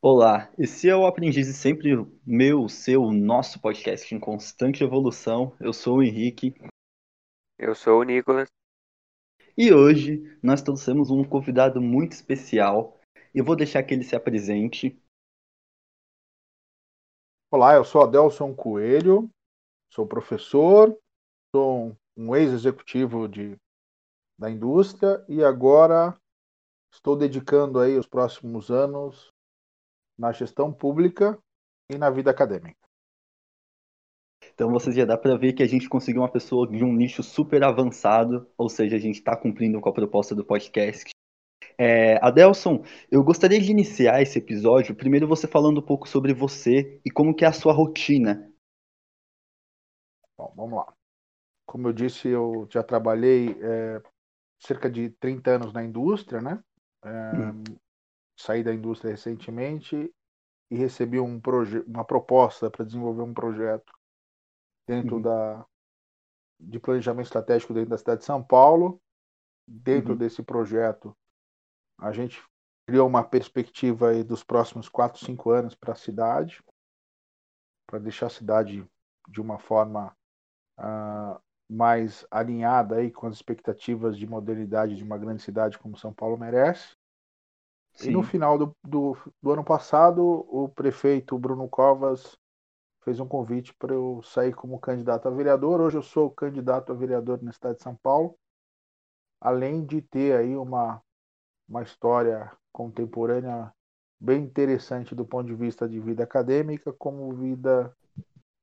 Olá, esse é o Aprendiz e sempre meu, seu, nosso podcast em constante evolução. Eu sou o Henrique Eu sou o Nicolas. e hoje nós trouxemos um convidado muito especial. Eu vou deixar que ele se apresente. Olá, eu sou Adelson Coelho, sou professor, sou um ex-executivo de, da indústria e agora estou dedicando aí os próximos anos na gestão pública e na vida acadêmica. Então você já dá para ver que a gente conseguiu uma pessoa de um nicho super avançado, ou seja, a gente está cumprindo com a proposta do podcast. É, Adelson, eu gostaria de iniciar esse episódio, primeiro você falando um pouco sobre você e como que é a sua rotina. Bom, vamos lá. Como eu disse, eu já trabalhei é, cerca de 30 anos na indústria, né? É, Hum. Saí da indústria recentemente e recebi um uma proposta para desenvolver um projeto dentro Uhum. da de planejamento estratégico dentro da cidade de São Paulo. Dentro Uhum. desse projeto, a gente criou uma perspectiva dos próximos 4, 5 anos para a cidade, para deixar a cidade de uma forma ah, mais alinhada aí com as expectativas de modernidade de uma grande cidade como São Paulo merece. E no Sim. final do, do, do ano passado, o prefeito Bruno Covas fez um convite para eu sair como candidato a vereador. Hoje eu sou candidato a vereador na cidade de São Paulo, além de ter aí uma, uma história contemporânea bem interessante do ponto de vista de vida acadêmica, como vida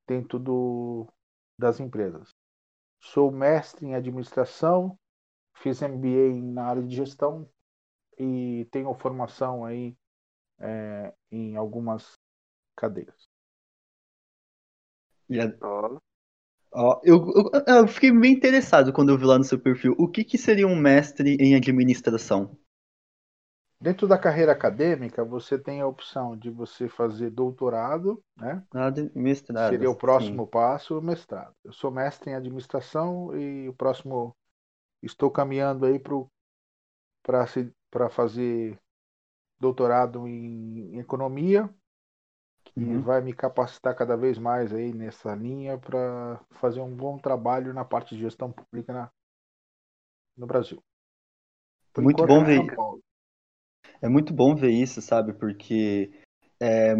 dentro do, das empresas. Sou mestre em administração, fiz MBA na área de gestão e tenho formação aí é, em algumas cadeiras. E a- Ó, Ó, eu, eu, eu fiquei bem interessado quando eu vi lá no seu perfil. O que, que seria um mestre em administração? Dentro da carreira acadêmica, você tem a opção de você fazer doutorado, né? Nada, mestrado. Seria o sim. próximo passo, o mestrado. Eu sou mestre em administração e o próximo estou caminhando aí para fazer doutorado em, em economia, que Uhum. vai me capacitar cada vez mais aí nessa linha para fazer um bom trabalho na parte de gestão pública na, no Brasil. Por Muito enquanto, bom em ver. É muito bom ver isso, sabe? Porque é,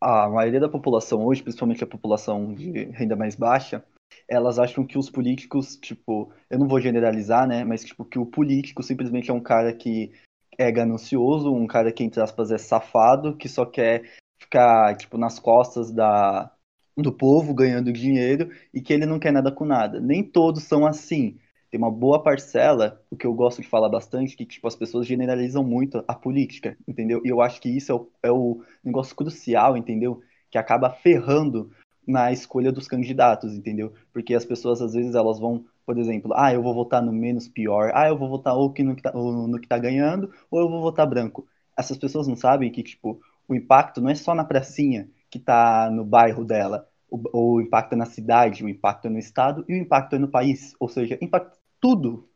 a maioria da população hoje, principalmente a população de renda mais baixa, elas acham que os políticos, tipo, eu não vou generalizar, né? Mas tipo, que o político simplesmente é um cara que é ganancioso, um cara que, entre aspas, é safado, que só quer ficar, tipo, nas costas da, do povo ganhando dinheiro e que ele não quer nada com nada. Nem todos são assim. Tem uma boa parcela, o que eu gosto de falar bastante, que tipo, as pessoas generalizam muito a política, entendeu? E eu acho que isso é o, é o negócio crucial, entendeu? Que acaba ferrando na escolha dos candidatos, entendeu? Porque as pessoas, às vezes, elas vão, por exemplo, ah, eu vou votar no menos pior, ah, eu vou votar ou que no que tá, no que tá ganhando, ou eu vou votar branco. Essas pessoas não sabem que, tipo, o impacto não é só na pracinha que tá no bairro dela, o, o impacto é na cidade, o impacto é no estado e o impacto é no país. Ou seja, impacta tudo.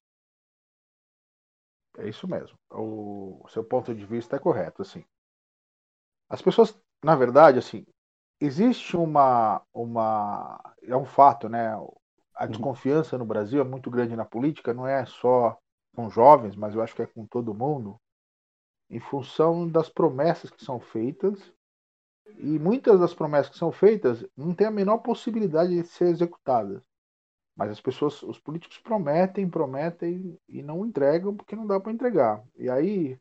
É isso mesmo. O seu ponto de vista é correto, assim. As pessoas, na verdade, assim, existe uma, uma, é um fato, né? A Uhum. desconfiança no Brasil é muito grande na política, não é só com jovens, mas eu acho que é com todo mundo, em função das promessas que são feitas. E muitas das promessas que são feitas não têm a menor possibilidade de ser executadas. Mas as pessoas, os políticos prometem, prometem e não entregam porque não dá para entregar. E aí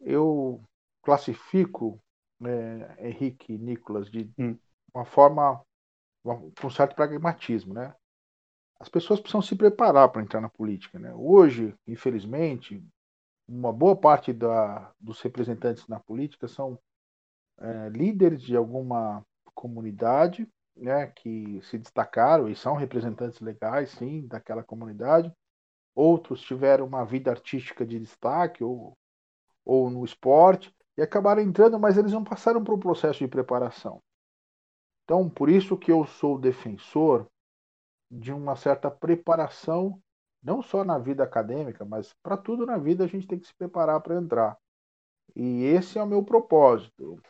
eu classifico né, Henrique e Nicolas de Hum. uma forma com certo pragmatismo, né? As pessoas precisam se preparar para entrar na política, né? Hoje, infelizmente, uma boa parte da, dos representantes na política são é, líderes de alguma comunidade, né, que se destacaram e são representantes legais, sim, daquela comunidade. Outros tiveram uma vida artística de destaque ou, ou no esporte e acabaram entrando, mas eles não passaram por um processo de preparação. Então, por isso que eu sou defensor de uma certa preparação, não só na vida acadêmica, mas para tudo na vida a gente tem que se preparar para entrar. E esse é o meu propósito.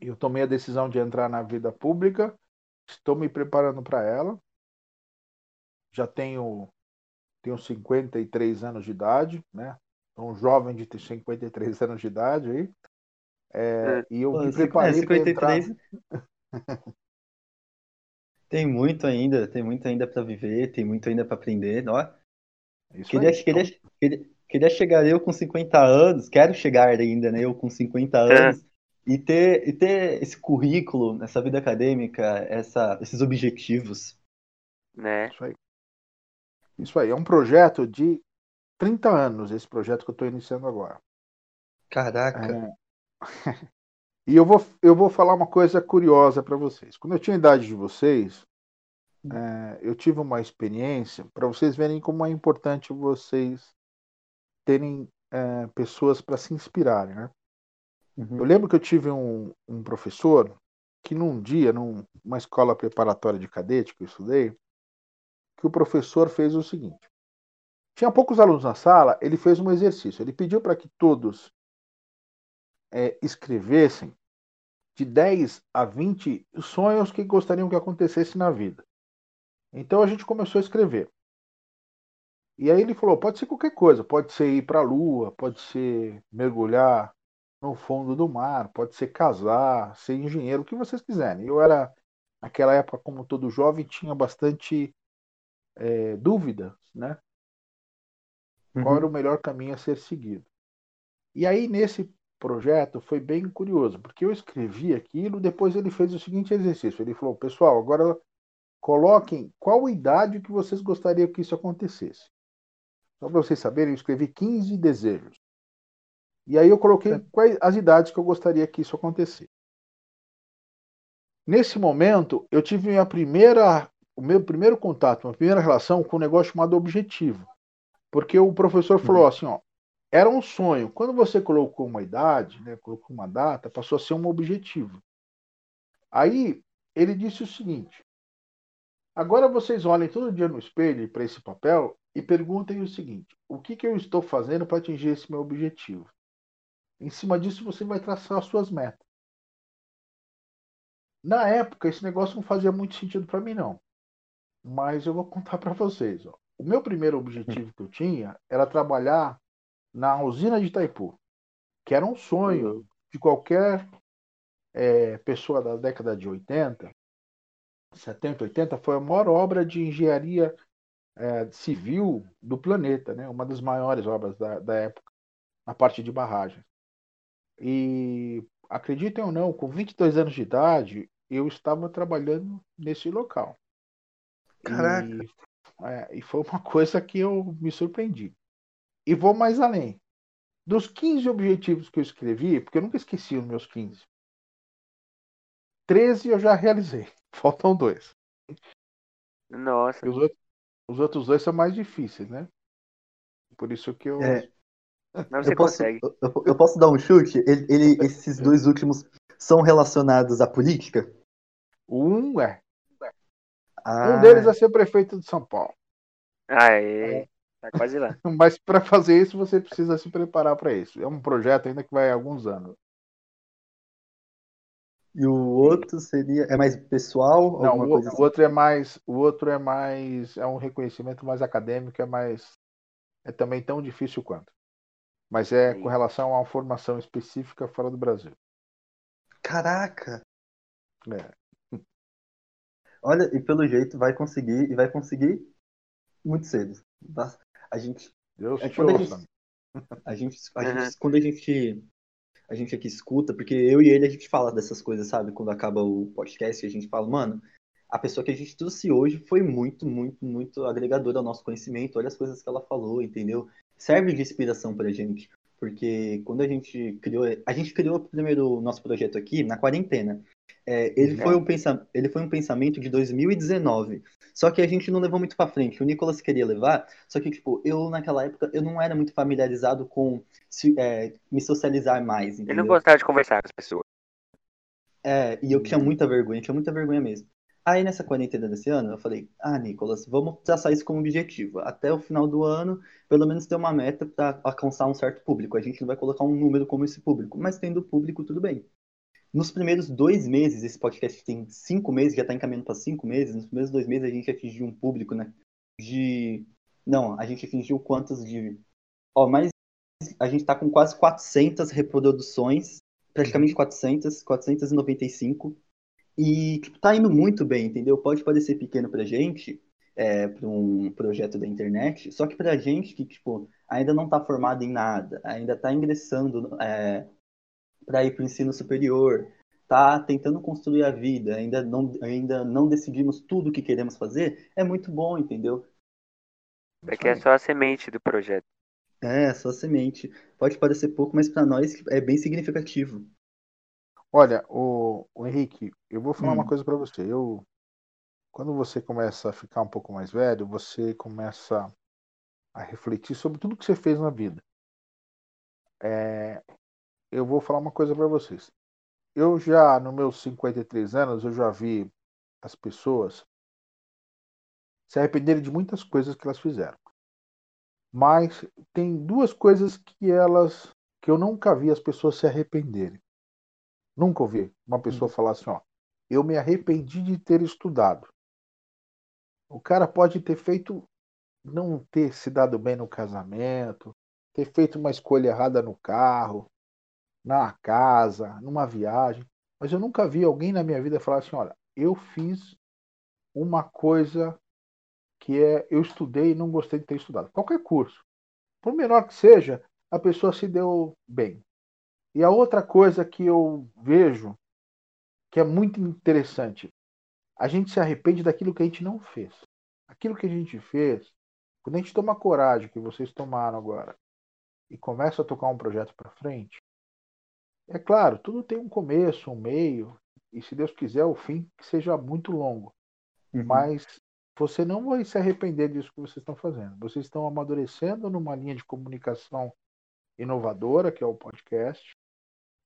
Eu tomei a decisão de entrar na vida pública, estou me preparando para ela. Já tenho, tenho 53 anos de idade, né? Sou um jovem de 53 anos de idade aí. É, e eu Pô, me é, preparei para entrar. 53 Tem muito ainda, tem muito ainda para viver, tem muito ainda para aprender. Ó, Isso queria, aí. queria, queria, queria chegar eu com 50 anos, quero chegar ainda, né? Eu com 50 anos e ter, e ter esse currículo, essa vida acadêmica, essa, esses objetivos. Né? Isso aí. Isso aí. É um projeto de 30 anos, esse projeto que eu estou iniciando agora. Caraca, É. E eu vou, eu vou falar uma coisa curiosa para vocês. Quando eu tinha a idade de vocês, é, eu tive uma experiência para vocês verem como é importante vocês terem é, pessoas para se inspirarem. Né? Uhum. Eu lembro que eu tive um, um professor que num dia, num- numa escola preparatória de cadete que eu estudei, que o professor fez o seguinte. Tinha poucos alunos na sala, ele fez um exercício. Ele pediu para que todos é, escrevessem de 10 a 20 sonhos que gostariam que acontecesse na vida. Então a gente começou a escrever. E aí ele falou: pode ser qualquer coisa, pode ser ir para a lua, pode ser mergulhar no fundo do mar, pode ser casar, ser engenheiro, o que vocês quiserem. Eu era, naquela época, como todo jovem, tinha bastante é, dúvida, né? qual era Uhum. o melhor caminho a ser seguido. E aí, nesse projeto, foi bem curioso, porque eu escrevi aquilo, depois ele fez o seguinte exercício. Ele falou, pessoal, agora coloquem qual idade que vocês gostariam que isso acontecesse. Só para vocês saberem, eu escrevi 15 desejos. E aí eu coloquei quais as idades que eu gostaria que isso acontecesse. Nesse momento, eu tive minha primeira, o meu primeiro contato, uma primeira relação com um negócio chamado objetivo. Porque o professor falou assim, ó, era um sonho. Quando você colocou uma idade, né, colocou uma data, passou a ser um objetivo. Aí ele disse o seguinte: agora vocês olhem todo dia no espelho para esse papel e perguntem o seguinte: o que, que eu estou fazendo para atingir esse meu objetivo? Em cima disso você vai traçar as suas metas. Na época esse negócio não fazia muito sentido para mim não, mas eu vou contar para vocês. Ó. O meu primeiro objetivo que eu tinha era trabalhar na usina de Itaipu, que era um sonho de qualquer é, pessoa da década de 80, 70, 80, foi a maior obra de engenharia é, civil do planeta, né? uma das maiores obras da, da época, na parte de barragem. E acreditem ou não, com 22 anos de idade, eu estava trabalhando nesse local. Caraca. E, é, e foi uma coisa que eu me surpreendi. E vou mais além. Dos 15 objetivos que eu escrevi, porque eu nunca esqueci os meus 15, 13 eu já realizei. Faltam dois. Nossa. Os outros, os outros dois são mais difíceis, né? Por isso que eu. É, Mas você eu, posso, consegue. eu, eu- eu posso dar um chute? Ele, ele- esses dois últimos são relacionados à política? Um é. Ah, Um deles é ser prefeito de São Paulo. Aê. Tá quase lá. Mas para fazer isso, você precisa se preparar para isso. É um projeto ainda que vai há alguns anos. E o outro seria. É mais pessoal? Não, o, coisa o assim? outro é mais, o outro é mais, é um reconhecimento mais acadêmico, é mais, é também tão difícil quanto. Mas é com relação a uma formação específica fora do Brasil. Caraca! É. Olha, e pelo jeito vai conseguir, e vai conseguir muito cedo. A gente, Deus É te quando a ouça. gente- a gente, a Uhum. gente, quando a gente, a gente aqui escuta, porque eu e ele a gente fala dessas coisas, sabe? Quando acaba o podcast, a gente fala, mano, a pessoa que a gente trouxe hoje foi muito, muito, muito agregadora ao nosso conhecimento. Olha as coisas que ela falou, entendeu? Serve de inspiração pra gente. Porque quando a gente criou, a gente criou o primeiro nosso projeto aqui na quarentena. É, ele, foi um pensa, ele foi um pensamento de 2019. Só que a gente não levou muito pra frente. O Nicolas queria levar, só que, tipo, eu naquela época eu não era muito familiarizado com se- é, me socializar mais, Ele entendeu? não gostava de conversar com as pessoas. É, e eu tinha muita vergonha, tinha muita vergonha mesmo. Aí nessa quarentena desse ano, eu falei, ah, Nicolas, vamos traçar isso como objetivo. Até o final do ano, pelo menos ter uma meta para alcançar um certo público. A gente não vai colocar um número como esse público, mas tendo público, tudo bem. Nos primeiros dois meses, esse podcast tem cinco meses, já está encaminhando para cinco meses. Nos primeiros dois meses a gente atingiu um público, né? De. Não, a gente atingiu quantos de. Ó, mas a gente está com quase 400 reproduções, praticamente 400, 495. E tipo, tá indo muito bem, entendeu? Pode parecer pequeno pra gente, é, para um projeto da internet, só que pra gente que tipo, ainda não está formado em nada, ainda está ingressando é, para ir para o ensino superior, tá tentando construir a vida, ainda não, ainda não decidimos tudo o que queremos fazer, é muito bom, entendeu? Porque é só a semente do projeto. É, só a semente. Pode parecer pouco, mas para nós é bem significativo. Olha, o, o Henrique, eu vou falar Hum. uma coisa para você. Eu, quando você começa a ficar um pouco mais velho, você começa a refletir sobre tudo que você fez na vida. É, eu vou falar uma coisa para vocês. Eu já, nos meus 53 anos, eu já vi as pessoas se arrependerem de muitas coisas que elas fizeram. Mas tem duas coisas que elas que eu nunca vi as pessoas se arrependerem. Nunca ouvi uma pessoa falar assim, ó, eu me arrependi de ter estudado. O cara pode ter feito não ter se dado bem no casamento, ter feito uma escolha errada no carro, na casa, numa viagem, mas eu nunca vi alguém na minha vida falar assim, olha, eu fiz uma coisa que é eu estudei e não gostei de ter estudado. Qualquer curso, por menor que seja, a pessoa se deu bem. E a outra coisa que eu vejo que é muito interessante, a gente se arrepende daquilo que a gente não fez. Aquilo que a gente fez, quando a gente toma coragem que vocês tomaram agora e começa a tocar um projeto para frente, é claro, tudo tem um começo, um meio, e se Deus quiser, o fim que seja muito longo. Uhum. Mas você não vai se arrepender disso que vocês estão fazendo. Vocês estão amadurecendo numa linha de comunicação inovadora, que é o podcast.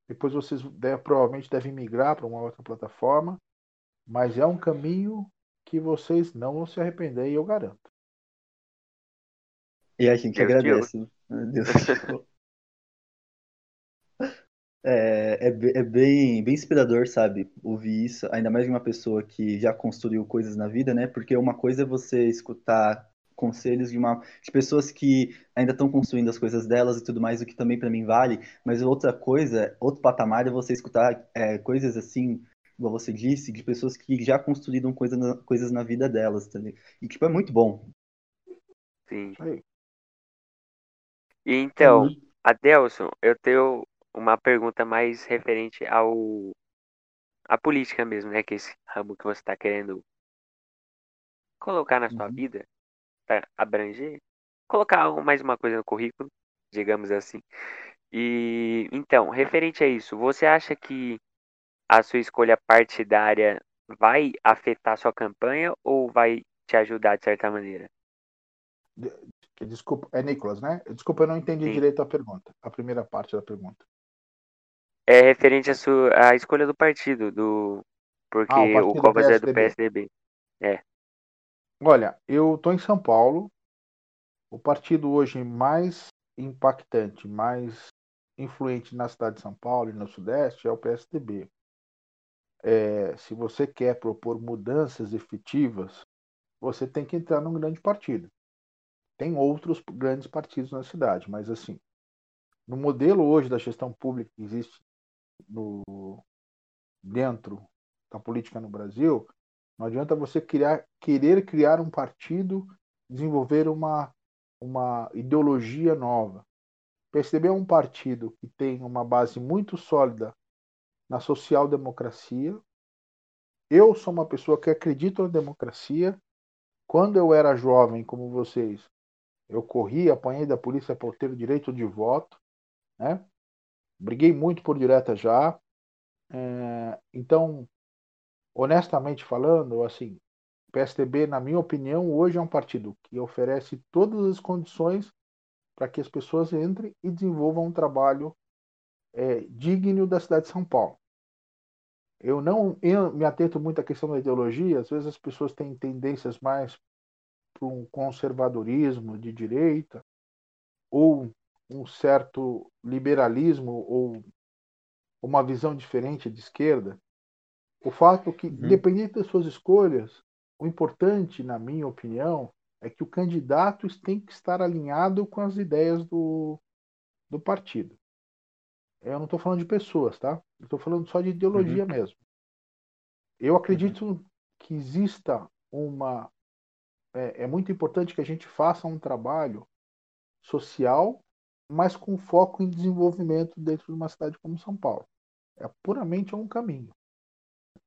Depois vocês deve, provavelmente devem migrar para uma outra plataforma, mas é um caminho que vocês não vão se arrepender, e eu garanto. E a gente Deus te agradece. né? Deus. É, é, é bem, bem inspirador, sabe? Ouvir isso, ainda mais de uma pessoa que já construiu coisas na vida, né? Porque uma coisa é você escutar conselhos de uma de pessoas que ainda estão construindo as coisas delas e tudo mais, o que também para mim vale. Mas outra coisa, outro patamar é você escutar é, coisas assim, igual você disse, de pessoas que já construíram coisa na- coisas na vida delas, também. E tipo é muito bom. Sim. Aí. E então, Uhum. Adelson, eu tenho uma pergunta mais referente ao à política mesmo, né? Que é esse ramo que você está querendo colocar na sua Uhum. vida, para abranger, colocar mais uma coisa no currículo, digamos assim. E então, referente a isso, você acha que a sua escolha partidária vai afetar sua campanha ou vai te ajudar de certa maneira? Desculpa, é Nicolas, né? Desculpa, eu não entendi Sim. direito a pergunta, a primeira parte da pergunta. É referente à sua à escolha do partido, do porque Ah, o o partido Covas é do PSDB. PSDB. Olha, eu estou em São Paulo. O partido hoje mais impactante, mais influente na cidade de São Paulo e no Sudeste é o PSDB. É, se você quer propor mudanças efetivas, você tem que entrar num grande partido. Tem outros grandes partidos na cidade, mas assim, no modelo hoje da gestão pública que existe no, dentro da política no Brasil, não adianta você criar, querer criar um partido, desenvolver uma, uma ideologia nova. É um partido que tem uma base muito sólida na social-democracia. Eu sou uma pessoa que acredita na democracia. Quando eu era jovem, como vocês, eu corri, apanhei da polícia por ter o direito de voto, né? Briguei muito por direta já. É, então, honestamente falando, assim, o PSDB, na minha opinião, hoje é um partido que oferece todas as condições para que as pessoas entrem e desenvolvam um trabalho é, digno da cidade de São Paulo. Eu não eu me atento muito à questão da ideologia. Às vezes as pessoas têm tendências mais para um conservadorismo de direita ou um certo liberalismo ou uma visão diferente de esquerda. O fato que, uhum. independente das suas escolhas, o importante, na minha opinião, é que o candidato tem que estar alinhado com as ideias do, do partido. Eu não estou falando de pessoas, tá? Estou falando só de ideologia uhum. mesmo. Eu acredito uhum. que exista uma. É, é, muito importante que a gente faça um trabalho social, mas com foco em desenvolvimento dentro de uma cidade como São Paulo. É puramente um caminho.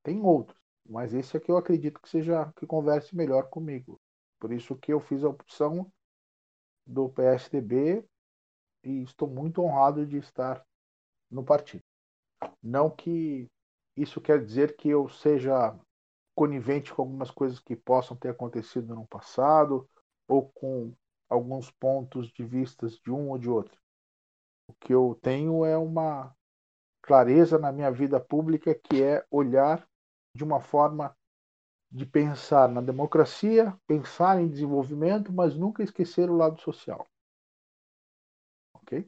Tem outros, mas esse é que eu acredito que seja que converse melhor comigo. Por isso que eu fiz a opção do PSDB e estou muito honrado de estar no partido. Não que isso quer dizer que eu seja conivente com algumas coisas que possam ter acontecido no passado ou com alguns pontos de vistas de um ou de outro. O que eu tenho é uma clareza na minha vida pública que é olhar de uma forma de pensar na democracia, pensar em desenvolvimento, mas nunca esquecer o lado social. Ok?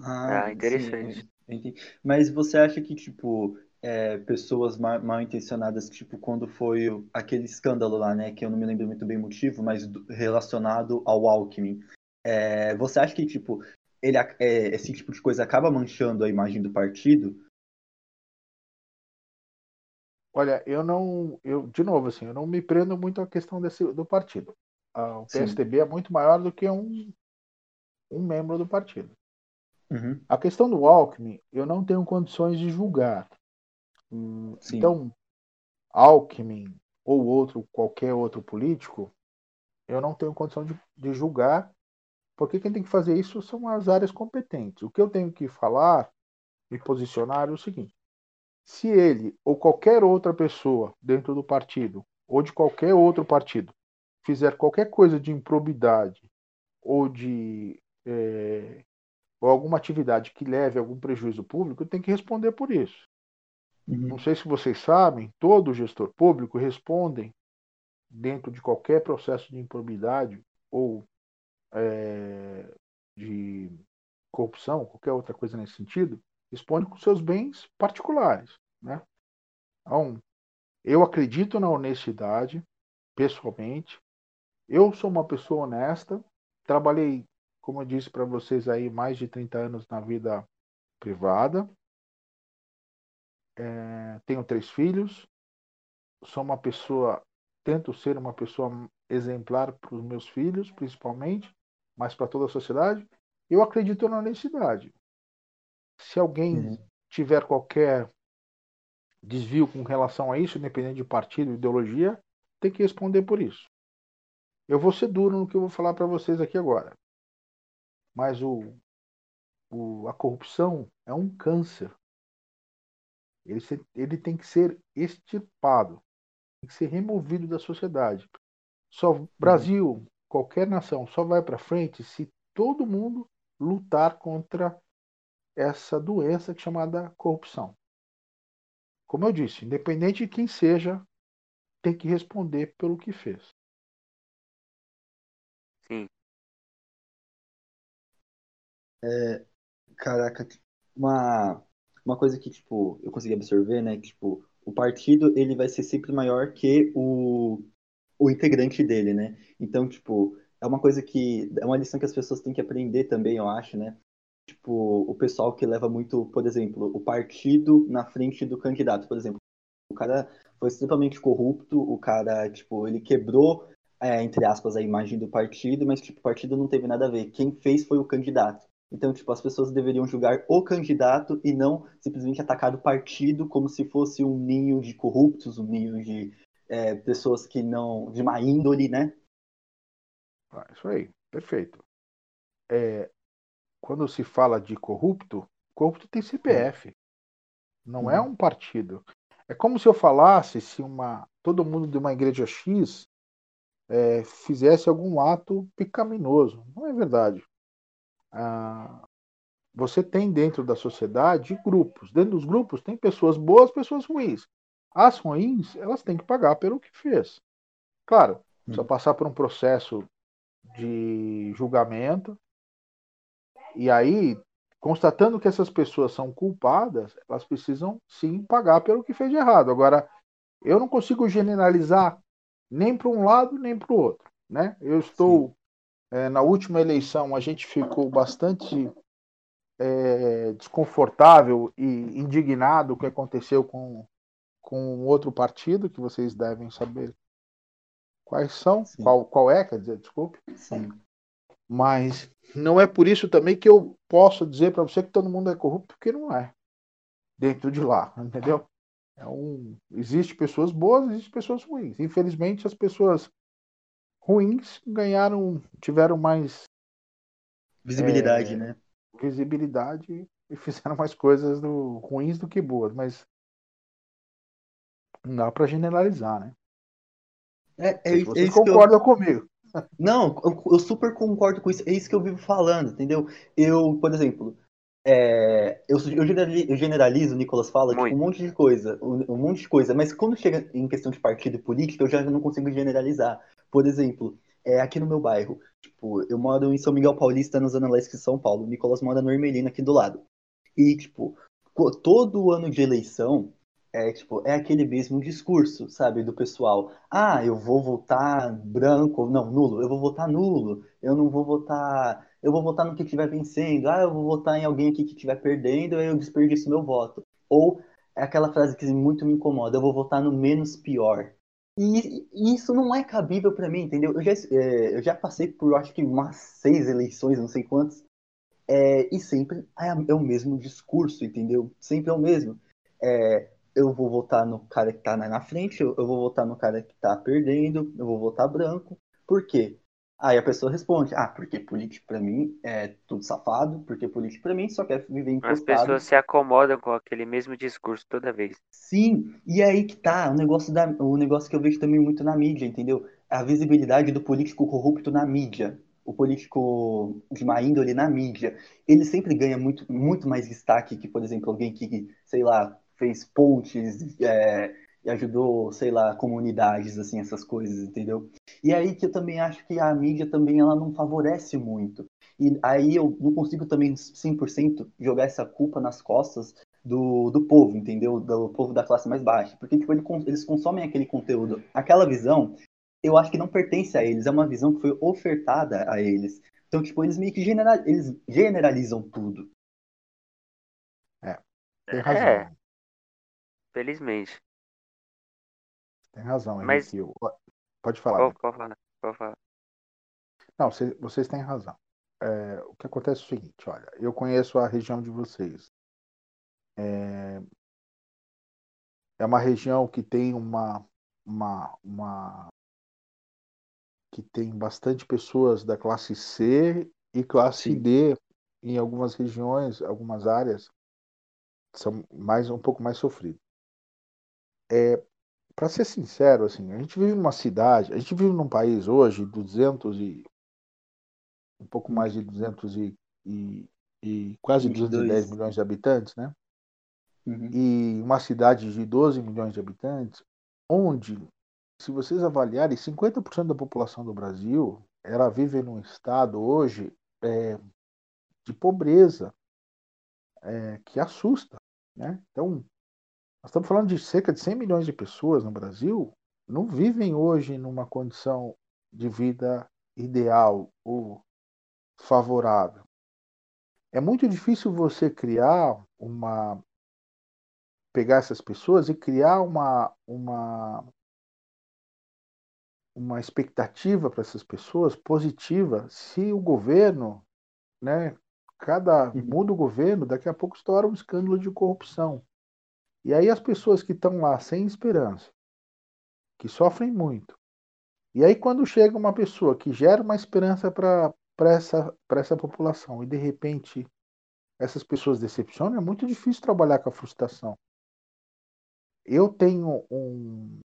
Ah, ah interessante. Sim, mas você acha que, tipo, é, pessoas mal, mal, intencionadas, tipo, quando foi aquele escândalo lá, né, que eu não me lembro muito bem o motivo, mas do, relacionado ao Alckmin, é, você acha que, tipo, ele, é, esse tipo de coisa acaba manchando a imagem do partido? Olha, eu não, eu de novo assim, eu não me prendo muito à questão desse do partido. Ah, o PSDB Sim. é muito maior do que um um membro do partido. Uhum. A questão do Alckmin, eu não tenho condições de julgar. Hum, então, Alckmin ou outro qualquer outro político, eu não tenho condição de, de julgar porque quem tem que fazer isso são as áreas competentes. O que eu tenho que falar, me posicionar é o seguinte: se ele ou qualquer outra pessoa dentro do partido ou de qualquer outro partido fizer qualquer coisa de improbidade ou de é, ou alguma atividade que leve a algum prejuízo público, tem que responder por isso. Uhum. Não sei se vocês sabem, todo gestor público responde dentro de qualquer processo de improbidade ou é, de corrupção, qualquer outra coisa nesse sentido, responde com seus bens particulares. Né? Então, eu acredito na honestidade, pessoalmente. Eu sou uma pessoa honesta. Trabalhei, como eu disse para vocês aí, mais de 30 anos na vida privada. É, tenho três filhos. Sou uma pessoa, tento ser uma pessoa exemplar para os meus filhos, principalmente mas para toda a sociedade, eu acredito na honestidade. Se alguém uhum. tiver qualquer desvio com relação a isso, independente de partido, ideologia, tem que responder por isso. Eu vou ser duro no que eu vou falar para vocês aqui agora. Mas o, o, a corrupção é um câncer. Ele, se, ele tem que ser extirpado, tem que ser removido da sociedade. Só uhum. Brasil, qualquer nação só vai para frente se todo mundo lutar contra essa doença é chamada corrupção. Como eu disse, independente de quem seja, tem que responder pelo que fez. Sim. É, caraca, uma, uma coisa que tipo eu consegui absorver, né, que tipo o partido ele vai ser sempre maior que o o integrante dele, né? Então, tipo, é uma coisa que. É uma lição que as pessoas têm que aprender também, eu acho, né? Tipo, o pessoal que leva muito, por exemplo, o partido na frente do candidato, por exemplo. O cara foi extremamente corrupto, o cara, tipo, ele quebrou, é, entre aspas, a imagem do partido, mas, tipo, o partido não teve nada a ver. Quem fez foi o candidato. Então, tipo, as pessoas deveriam julgar o candidato e não simplesmente atacar o partido como se fosse um ninho de corruptos, um ninho de é, pessoas que não. de má índole, né? Ah, isso aí, perfeito. É, quando se fala de corrupto, corrupto tem CPF. Não é uhum. um partido. É como se eu falasse se uma todo mundo de uma igreja X é, fizesse algum ato pecaminoso. Não é verdade. Ah, você tem dentro da sociedade grupos. Dentro dos grupos tem pessoas boas, pessoas ruins. As ruins, elas têm que pagar pelo que fez. Claro, precisa passar por um processo de julgamento. E aí, constatando que essas pessoas são culpadas, elas precisam sim pagar pelo que fez de errado. Agora, eu não consigo generalizar nem para um lado nem para o outro. Né? Eu estou é, na última eleição a gente ficou bastante é, desconfortável e indignado com o que aconteceu com, com outro partido, que vocês devem saber quais são, qual, qual é, quer dizer, desculpe. Sim. Mas não é por isso também que eu posso dizer para você que todo mundo é corrupto, porque não é. Dentro de lá, entendeu? É um, existe pessoas boas, existe pessoas ruins. Infelizmente, as pessoas ruins ganharam, tiveram mais visibilidade, é, né? Visibilidade e fizeram mais coisas do, ruins do que boas, mas não dá para generalizar, né? É, é, Vocês é concordam eu... comigo? Não, eu, eu, super concordo com isso. É isso que eu vivo falando, entendeu? Eu, por exemplo, é, eu, eu, generalizo, o Nicolas fala, tipo, um monte de coisa, um, um, monte de coisa, mas quando chega em questão de partido e política, eu já não consigo generalizar. Por exemplo, é, aqui no meu bairro, tipo, eu moro em São Miguel Paulista, na Zona Leste de São Paulo. O Nicolas mora no Ermelino, aqui do lado. E, tipo, todo ano de eleição, é, tipo, é aquele mesmo discurso, sabe, do pessoal. Ah, eu vou votar branco, não, nulo, eu vou votar nulo, eu não vou votar, eu vou votar no que estiver vencendo, ah, eu vou votar em alguém aqui que estiver perdendo, aí eu desperdiço meu voto. Ou é aquela frase que muito me incomoda, eu vou votar no menos pior. E, isso não é cabível para mim, entendeu? Eu já, é, eu já passei por, acho que, umas seis eleições, não sei quantas, é, e sempre é, o mesmo discurso, entendeu? Sempre é o mesmo. É, eu vou votar no cara que tá na frente, eu, eu vou votar no cara que tá perdendo, eu vou votar branco. Por quê? Aí a pessoa responde, ah, porque político para mim é tudo safado, porque político para mim só quer viver encostado. As pessoas se acomodam com aquele mesmo discurso toda vez. Sim, e é aí que tá o negócio, da, o negócio que eu vejo também muito na mídia, entendeu? A visibilidade do político corrupto na mídia. O político de má índole na mídia. Ele sempre ganha muito, muito mais destaque que, por exemplo, alguém que, sei lá, fez pontes, é, e ajudou, sei lá, comunidades, assim, essas coisas, entendeu? E aí que eu também acho que a mídia também ela não favorece muito. E aí eu não consigo também 100% jogar essa culpa nas costas do, do povo, entendeu? Do povo da classe mais baixa. Porque, tipo, eles consomem aquele conteúdo. Aquela visão, eu acho que não pertence a eles. É uma visão que foi ofertada a eles. Então, tipo, eles meio que general, eles generalizam tudo. É, tem razão. É. Felizmente. Tem razão, Mas... Henrique. Pode falar. Pode, pode falar. Pode falar. Não, vocês, vocês têm razão. É, o que acontece é o seguinte, olha, eu conheço a região de vocês. É, é uma região que tem uma, uma, uma que tem bastante pessoas da classe C e classe Sim. D em algumas regiões, algumas áreas são mais um pouco mais sofridas. É, para ser sincero, assim, a gente vive numa cidade, a gente vive num país hoje, 200 e um pouco mais de 200 e, e, e quase 210 milhões de habitantes, né? Uhum. E uma cidade de 12 milhões de habitantes, onde, se vocês avaliarem, 50% da população do Brasil, ela vive num estado hoje é, de pobreza, é, que assusta, né? Então, nós estamos falando de cerca de 100 milhões de pessoas no Brasil, não vivem hoje numa condição de vida ideal ou favorável. É muito difícil você criar uma pegar essas pessoas e criar uma uma uma expectativa para essas pessoas positiva se o governo, né, cada uhum. muda o governo, daqui a pouco estoura um escândalo de corrupção. E aí as pessoas que estão lá sem esperança, que sofrem muito, e aí quando chega uma pessoa que gera uma esperança para essa, essa população e de repente essas pessoas decepcionam, é muito difícil trabalhar com a frustração. Eu tenho um.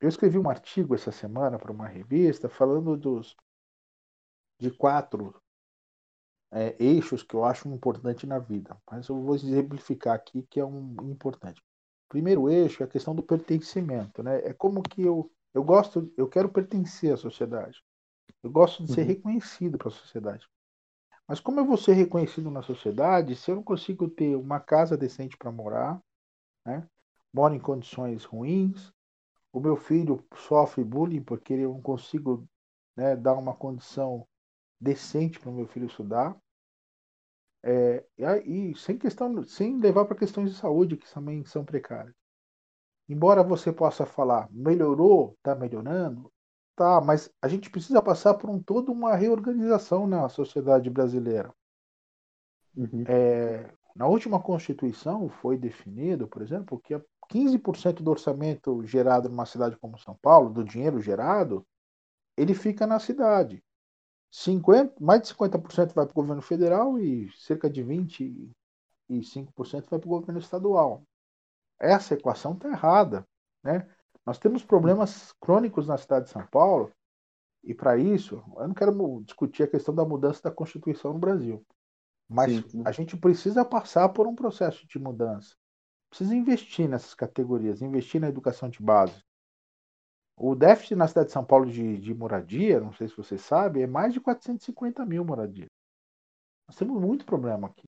Eu escrevi um artigo essa semana para uma revista falando dos de quatro é, eixos que eu acho importante na vida, mas eu vou exemplificar aqui que é um importante. Primeiro eixo é a questão do pertencimento, né? É como que eu eu gosto, eu quero pertencer à sociedade. Eu gosto de ser uhum. reconhecido para a sociedade. Mas como eu vou ser reconhecido na sociedade se eu não consigo ter uma casa decente para morar, né? moro em condições ruins, o meu filho sofre bullying porque eu não consigo né, dar uma condição decente para o meu filho estudar. É, e, sem questão, sem levar para questões de saúde que também são precárias. Embora você possa falar, melhorou, está melhorando, tá, mas a gente precisa passar por um toda uma reorganização na sociedade brasileira. Uhum. É, na última Constituição foi definido, por exemplo, que 15% do orçamento gerado numa cidade como São Paulo, do dinheiro gerado, ele fica na cidade. 50, mais de 50% vai para o governo federal e cerca de 25% vai para o governo estadual. Essa equação está errada. Né? Nós temos problemas crônicos na cidade de São Paulo, e para isso, eu não quero discutir a questão da mudança da Constituição no Brasil, mas sim, a gente precisa passar por um processo de mudança. Precisa investir nessas categorias, investir na educação de base. O déficit na cidade de São Paulo de, de moradia, não sei se você sabe, é mais de 450 mil moradias. Nós temos muito problema aqui.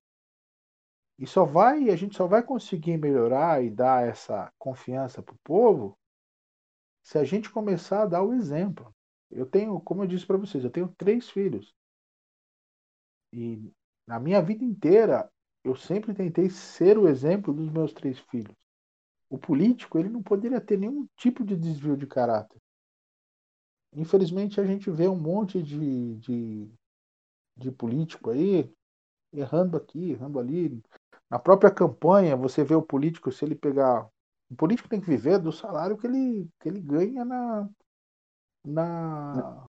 E só vai, a gente só vai conseguir melhorar e dar essa confiança para o povo se a gente começar a dar o exemplo. Eu tenho, como eu disse para vocês, eu tenho três filhos. E na minha vida inteira, eu sempre tentei ser o exemplo dos meus três filhos o político ele não poderia ter nenhum tipo de desvio de caráter. Infelizmente a gente vê um monte de, de, de político aí errando aqui, errando ali. Na própria campanha, você vê o político, se ele pegar. O político tem que viver do salário que ele, que ele ganha na. na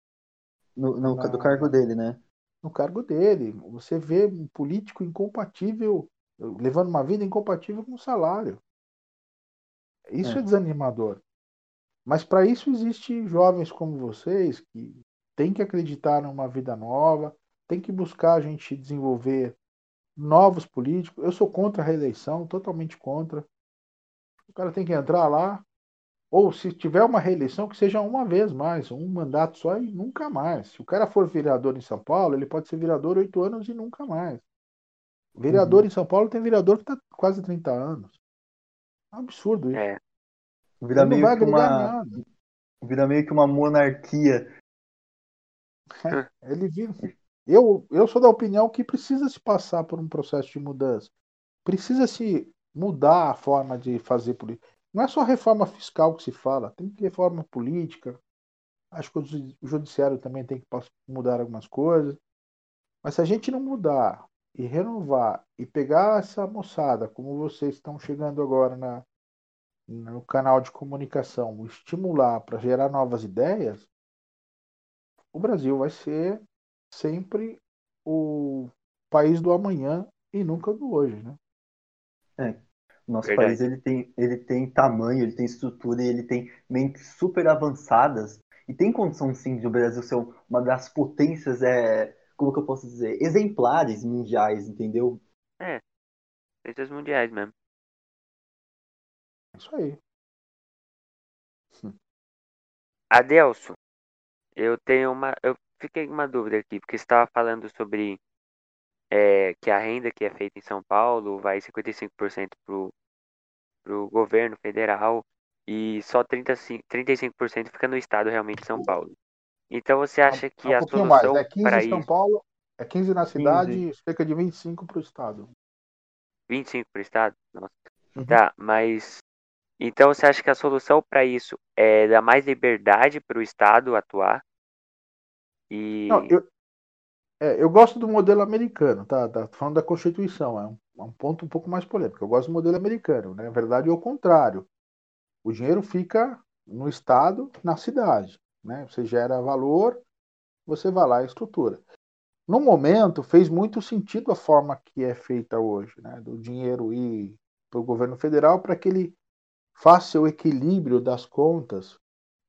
no, no, na, do cargo dele, né? No cargo dele. Você vê um político incompatível, levando uma vida incompatível com o salário. Isso é, é desanimador. Mas para isso existem jovens como vocês que têm que acreditar numa vida nova, tem que buscar a gente desenvolver novos políticos. Eu sou contra a reeleição, totalmente contra. O cara tem que entrar lá, ou se tiver uma reeleição, que seja uma vez mais, um mandato só e nunca mais. Se o cara for vereador em São Paulo, ele pode ser vereador oito anos e nunca mais. Vereador uhum. em São Paulo tem vereador que está quase 30 anos. Absurdo isso. É. Vira meio, que uma, vira meio que uma monarquia. É, ele vira. Eu, eu sou da opinião que precisa se passar por um processo de mudança. Precisa se mudar a forma de fazer política. Não é só reforma fiscal que se fala, tem que reforma política. Acho que o judiciário também tem que mudar algumas coisas. Mas se a gente não mudar e renovar e pegar essa moçada, como vocês estão chegando agora na, no canal de comunicação, estimular para gerar novas ideias, o Brasil vai ser sempre o país do amanhã e nunca do hoje, né? É. Nosso Verdade. país ele tem, ele tem tamanho, ele tem estrutura e ele tem mentes super avançadas e tem condição sim de o Brasil ser uma das potências é, como que eu posso dizer, exemplares mundiais, entendeu? É, potências mundiais mesmo. Isso aí. Adelso, eu tenho uma. Eu fiquei com uma dúvida aqui, porque você estava falando sobre é, que a renda que é feita em São Paulo vai 55% pro, pro governo federal e só 35%, 35% fica no estado realmente de São Paulo. Então você acha que um a solução mais. É 15 para em São isso... Paulo, é 15 na cidade 15. e cerca de 25 para o estado. 25 para o estado? Nossa. Uhum. Tá, mas então você acha que a solução para isso é dar mais liberdade para o estado atuar? E Não, eu, é, eu gosto do modelo americano, tá? tá falando da Constituição, é um, é um, ponto um pouco mais polêmico. Eu gosto do modelo americano, né? Na verdade, é o contrário. O dinheiro fica no estado, na cidade. Né? Você gera valor, você vai lá e estrutura. No momento, fez muito sentido a forma que é feita hoje, né? do dinheiro ir para o governo federal para que ele faça o equilíbrio das contas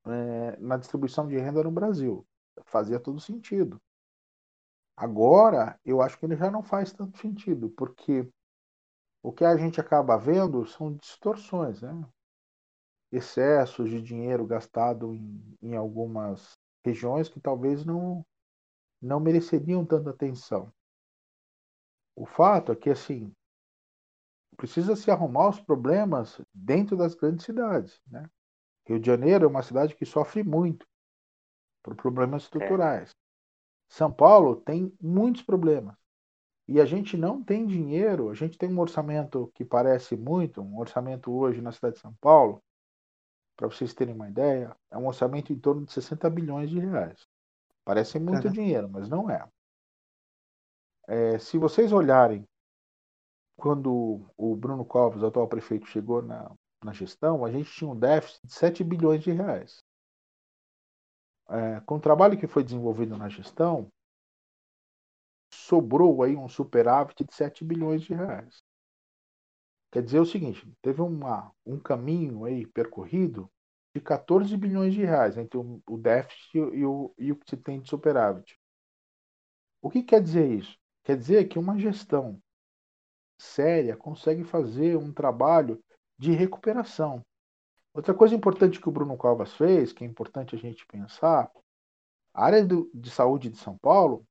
é, na distribuição de renda no Brasil. Fazia todo sentido. Agora, eu acho que ele já não faz tanto sentido, porque o que a gente acaba vendo são distorções, né? Excessos de dinheiro gastado em, em algumas regiões que talvez não, não mereceriam tanta atenção. O fato é que, assim, precisa se arrumar os problemas dentro das grandes cidades. Né? Rio de Janeiro é uma cidade que sofre muito por problemas estruturais. É. São Paulo tem muitos problemas. E a gente não tem dinheiro, a gente tem um orçamento que parece muito, um orçamento hoje na cidade de São Paulo, para vocês terem uma ideia, é um orçamento em torno de 60 bilhões de reais. Parece muito dinheiro, mas não é. é. Se vocês olharem quando o Bruno Covas, atual prefeito, chegou na, na gestão, a gente tinha um déficit de 7 bilhões de reais. É, com o trabalho que foi desenvolvido na gestão, sobrou aí um superávit de 7 bilhões de reais. Quer dizer o seguinte, teve uma, um caminho aí percorrido de 14 bilhões de reais entre o, o déficit e o, e o que se tem de superávit. O que quer dizer isso? Quer dizer que uma gestão séria consegue fazer um trabalho de recuperação. Outra coisa importante que o Bruno Covas fez, que é importante a gente pensar, a área do, de saúde de São Paulo,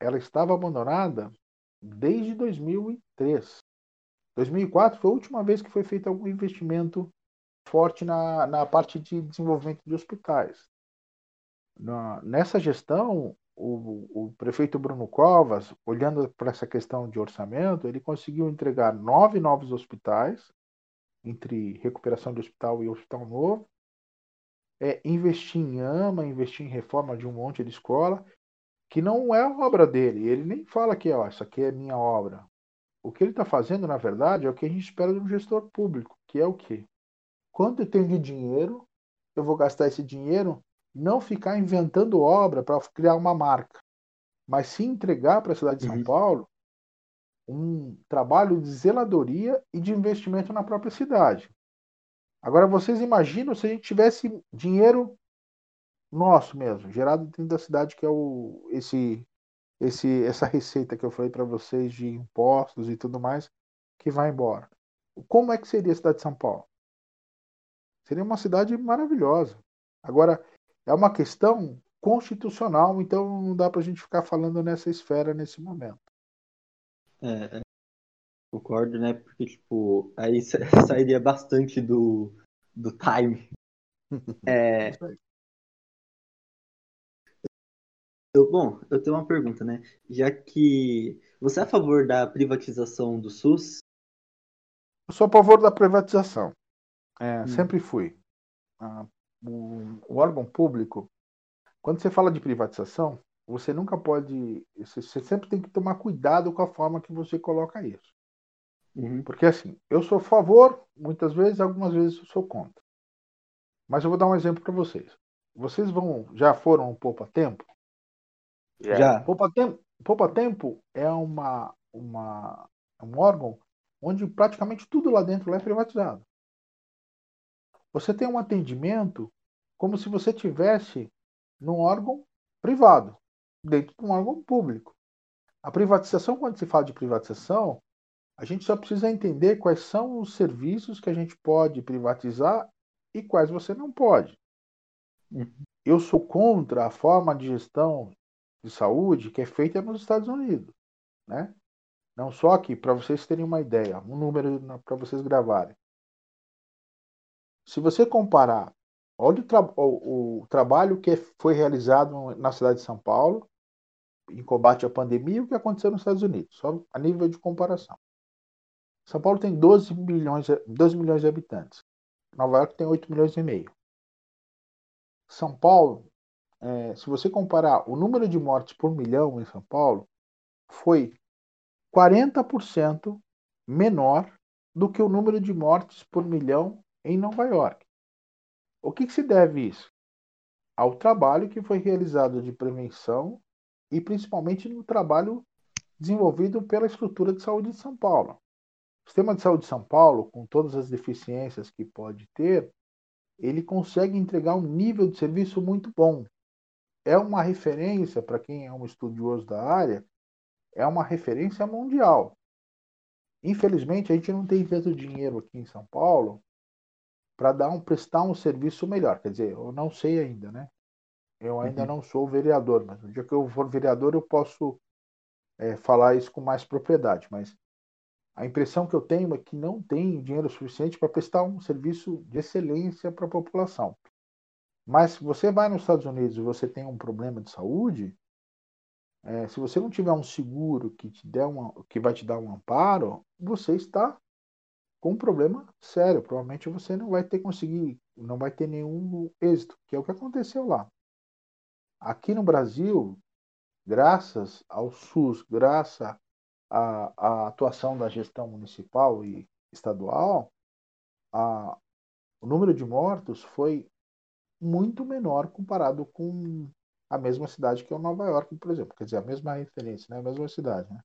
ela estava abandonada desde 2003. 2004 foi a última vez que foi feito algum investimento forte na, na parte de desenvolvimento de hospitais. Na, nessa gestão, o, o, prefeito Bruno Covas, olhando para essa questão de orçamento, ele conseguiu entregar nove novos hospitais, entre recuperação de hospital e hospital novo, é, investir em AMA, investir em reforma de um monte de escola, que não é obra dele. Ele nem fala que ó, isso aqui é minha obra. O que ele está fazendo, na verdade, é o que a gente espera de um gestor público, que é o quê? Quanto eu tenho de dinheiro, eu vou gastar esse dinheiro não ficar inventando obra para criar uma marca, mas sim entregar para a cidade de São uhum. Paulo um trabalho de zeladoria e de investimento na própria cidade. Agora vocês imaginam se a gente tivesse dinheiro nosso mesmo, gerado dentro da cidade, que é o, esse esse, essa receita que eu falei para vocês de impostos e tudo mais, que vai embora. Como é que seria a cidade de São Paulo? Seria uma cidade maravilhosa. Agora, é uma questão constitucional, então não dá para a gente ficar falando nessa esfera nesse momento. É, é, concordo, né? Porque, tipo, aí sairia bastante do, do time. É, Eu, bom, eu tenho uma pergunta, né? Já que você é a favor da privatização do SUS? Eu sou a favor da privatização. É, hum. Sempre fui. Ah, o, o, órgão público, quando você fala de privatização, você nunca pode. Você, você sempre tem que tomar cuidado com a forma que você coloca isso. Uhum. Porque assim, eu sou a favor, muitas vezes, algumas vezes eu sou contra. Mas eu vou dar um exemplo para vocês. Vocês vão, já foram um pouco a tempo? Já. Já. Poupa Tempo, Poupa Tempo é uma, uma, um órgão onde praticamente tudo lá dentro é privatizado. Você tem um atendimento como se você tivesse num órgão privado, dentro de um órgão público. A privatização, quando se fala de privatização, a gente só precisa entender quais são os serviços que a gente pode privatizar e quais você não pode. Uhum. Eu sou contra a forma de gestão de saúde que é feita nos Estados Unidos, né? Não só aqui, para vocês terem uma ideia, um número para vocês gravarem. Se você comparar, olha o, tra o, o trabalho que foi realizado na cidade de São Paulo em combate à pandemia e o que aconteceu nos Estados Unidos, só a nível de comparação. São Paulo tem 12 milhões, 12 milhões de habitantes. Nova York tem 8 milhões e meio. São Paulo é, se você comparar o número de mortes por milhão em São Paulo, foi 40% menor do que o número de mortes por milhão em Nova York. O que, que se deve isso? Ao trabalho que foi realizado de prevenção e principalmente no trabalho desenvolvido pela estrutura de saúde de São Paulo. O sistema de saúde de São Paulo, com todas as deficiências que pode ter, ele consegue entregar um nível de serviço muito bom é uma referência para quem é um estudioso da área é uma referência mundial. Infelizmente, a gente não tem tanto dinheiro aqui em São Paulo para dar um prestar um serviço melhor. Quer dizer, eu não sei ainda, né? Eu ainda uhum. não sou vereador, mas no dia que eu for vereador eu posso é, falar isso com mais propriedade. Mas a impressão que eu tenho é que não tem dinheiro suficiente para prestar um serviço de excelência para a população. Mas se você vai nos Estados Unidos e você tem um problema de saúde, é, se você não tiver um seguro que te der uma, que vai te dar um amparo, você está com um problema sério. Provavelmente você não vai ter conseguir, não vai ter nenhum êxito, que é o que aconteceu lá. Aqui no Brasil, graças ao SUS, graças à, à atuação da gestão municipal e estadual, a, o número de mortos foi muito menor comparado com a mesma cidade que é Nova York, por exemplo. Quer dizer, a mesma referência, né? a mesma cidade. Né?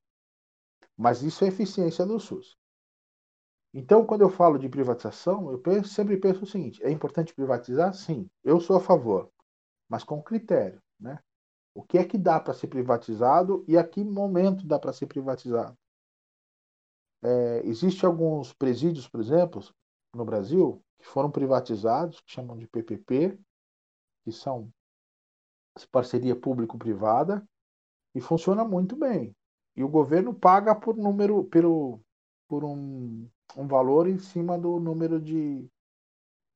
Mas isso é eficiência do SUS. Então, quando eu falo de privatização, eu penso, sempre penso o seguinte: é importante privatizar? Sim, eu sou a favor, mas com critério. Né? O que é que dá para ser privatizado e a que momento dá para ser privatizado? É, Existem alguns presídios, por exemplo, no Brasil, que foram privatizados, que chamam de PPP, que são parceria público-privada e funciona muito bem. E o governo paga por número, pelo, por um, um valor em cima do número de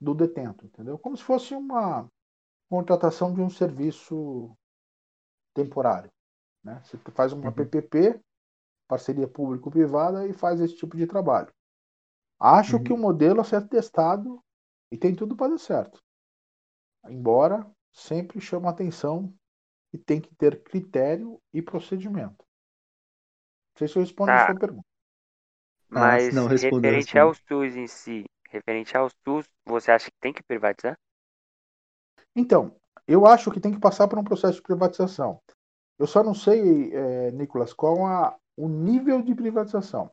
do detento, entendeu? Como se fosse uma contratação de um serviço temporário, né? Você faz uma uhum. PPP, parceria público-privada e faz esse tipo de trabalho. Acho uhum. que o modelo a ser testado e tem tudo para dar certo. Embora sempre chama atenção e tem que ter critério e procedimento. Não sei se eu respondo tá. a sua pergunta. Mas ah, não referente ao SUS em si, referente ao SUS, você acha que tem que privatizar? Então, eu acho que tem que passar por um processo de privatização. Eu só não sei, é, Nicolas, qual a, o nível de privatização.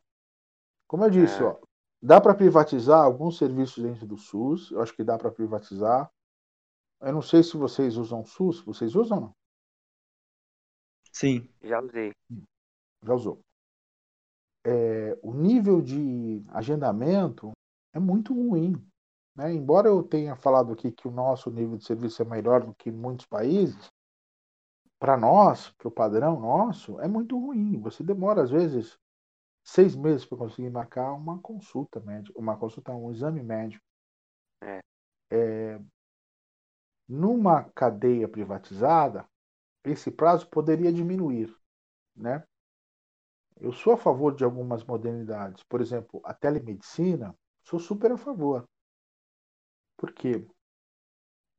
Como eu disse, é. ó, dá para privatizar alguns serviços dentro do SUS, eu acho que dá para privatizar. Eu não sei se vocês usam SUS. Vocês usam ou não? Sim. Já usei. Já usou. É, o nível de agendamento é muito ruim. Né? Embora eu tenha falado aqui que o nosso nível de serviço é melhor do que muitos países, para nós, para o padrão nosso, é muito ruim. Você demora, às vezes, seis meses para conseguir marcar uma consulta médica, uma consulta, um exame médico. É. É, numa cadeia privatizada, esse prazo poderia diminuir, né? Eu sou a favor de algumas modernidades, por exemplo, a telemedicina, sou super a favor. Por quê?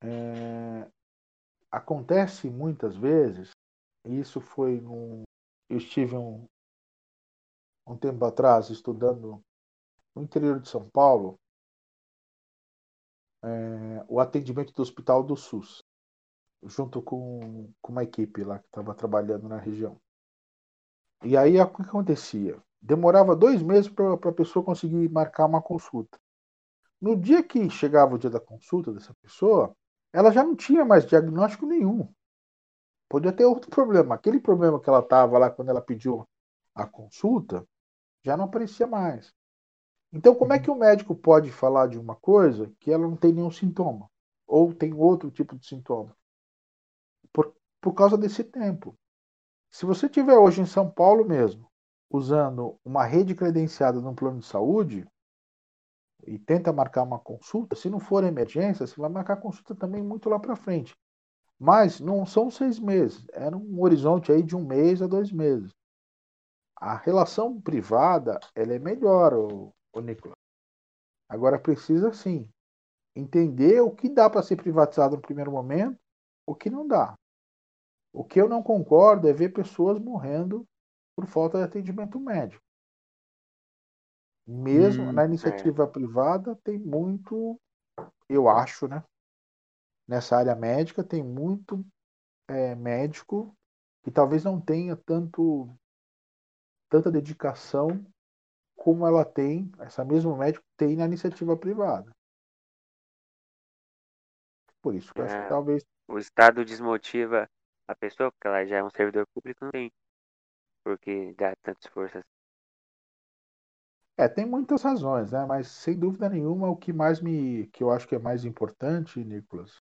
É, acontece muitas vezes, e isso foi num, eu estive um, um tempo atrás estudando no interior de São Paulo, é, o atendimento do Hospital do SUS, junto com, com uma equipe lá que estava trabalhando na região. E aí o que acontecia? Demorava dois meses para a pessoa conseguir marcar uma consulta. No dia que chegava o dia da consulta dessa pessoa, ela já não tinha mais diagnóstico nenhum. Podia ter outro problema. Aquele problema que ela estava lá quando ela pediu a consulta já não aparecia mais. Então, como é uhum. que o médico pode falar de uma coisa que ela não tem nenhum sintoma? Ou tem outro tipo de sintoma? Por, por causa desse tempo. Se você tiver hoje em São Paulo mesmo, usando uma rede credenciada num plano de saúde, e tenta marcar uma consulta, se não for emergência, você vai marcar consulta também muito lá para frente. Mas não são seis meses, era um horizonte aí de um mês a dois meses. A relação privada ela é melhor, o, o Nicolas. Agora precisa sim entender o que dá para ser privatizado no primeiro momento, o que não dá. O que eu não concordo é ver pessoas morrendo por falta de atendimento médico. Mesmo hum, na iniciativa é. privada tem muito, eu acho, né? Nessa área médica tem muito é, médico que talvez não tenha tanto tanta dedicação como ela tem, essa mesma médico tem na iniciativa privada. Por isso que é, eu acho que é, talvez. O Estado desmotiva a pessoa, porque ela já é um servidor público, não tem por que dá tanto esforço assim. É, tem muitas razões, né? Mas sem dúvida nenhuma, o que mais me, que eu acho que é mais importante, Nicolas,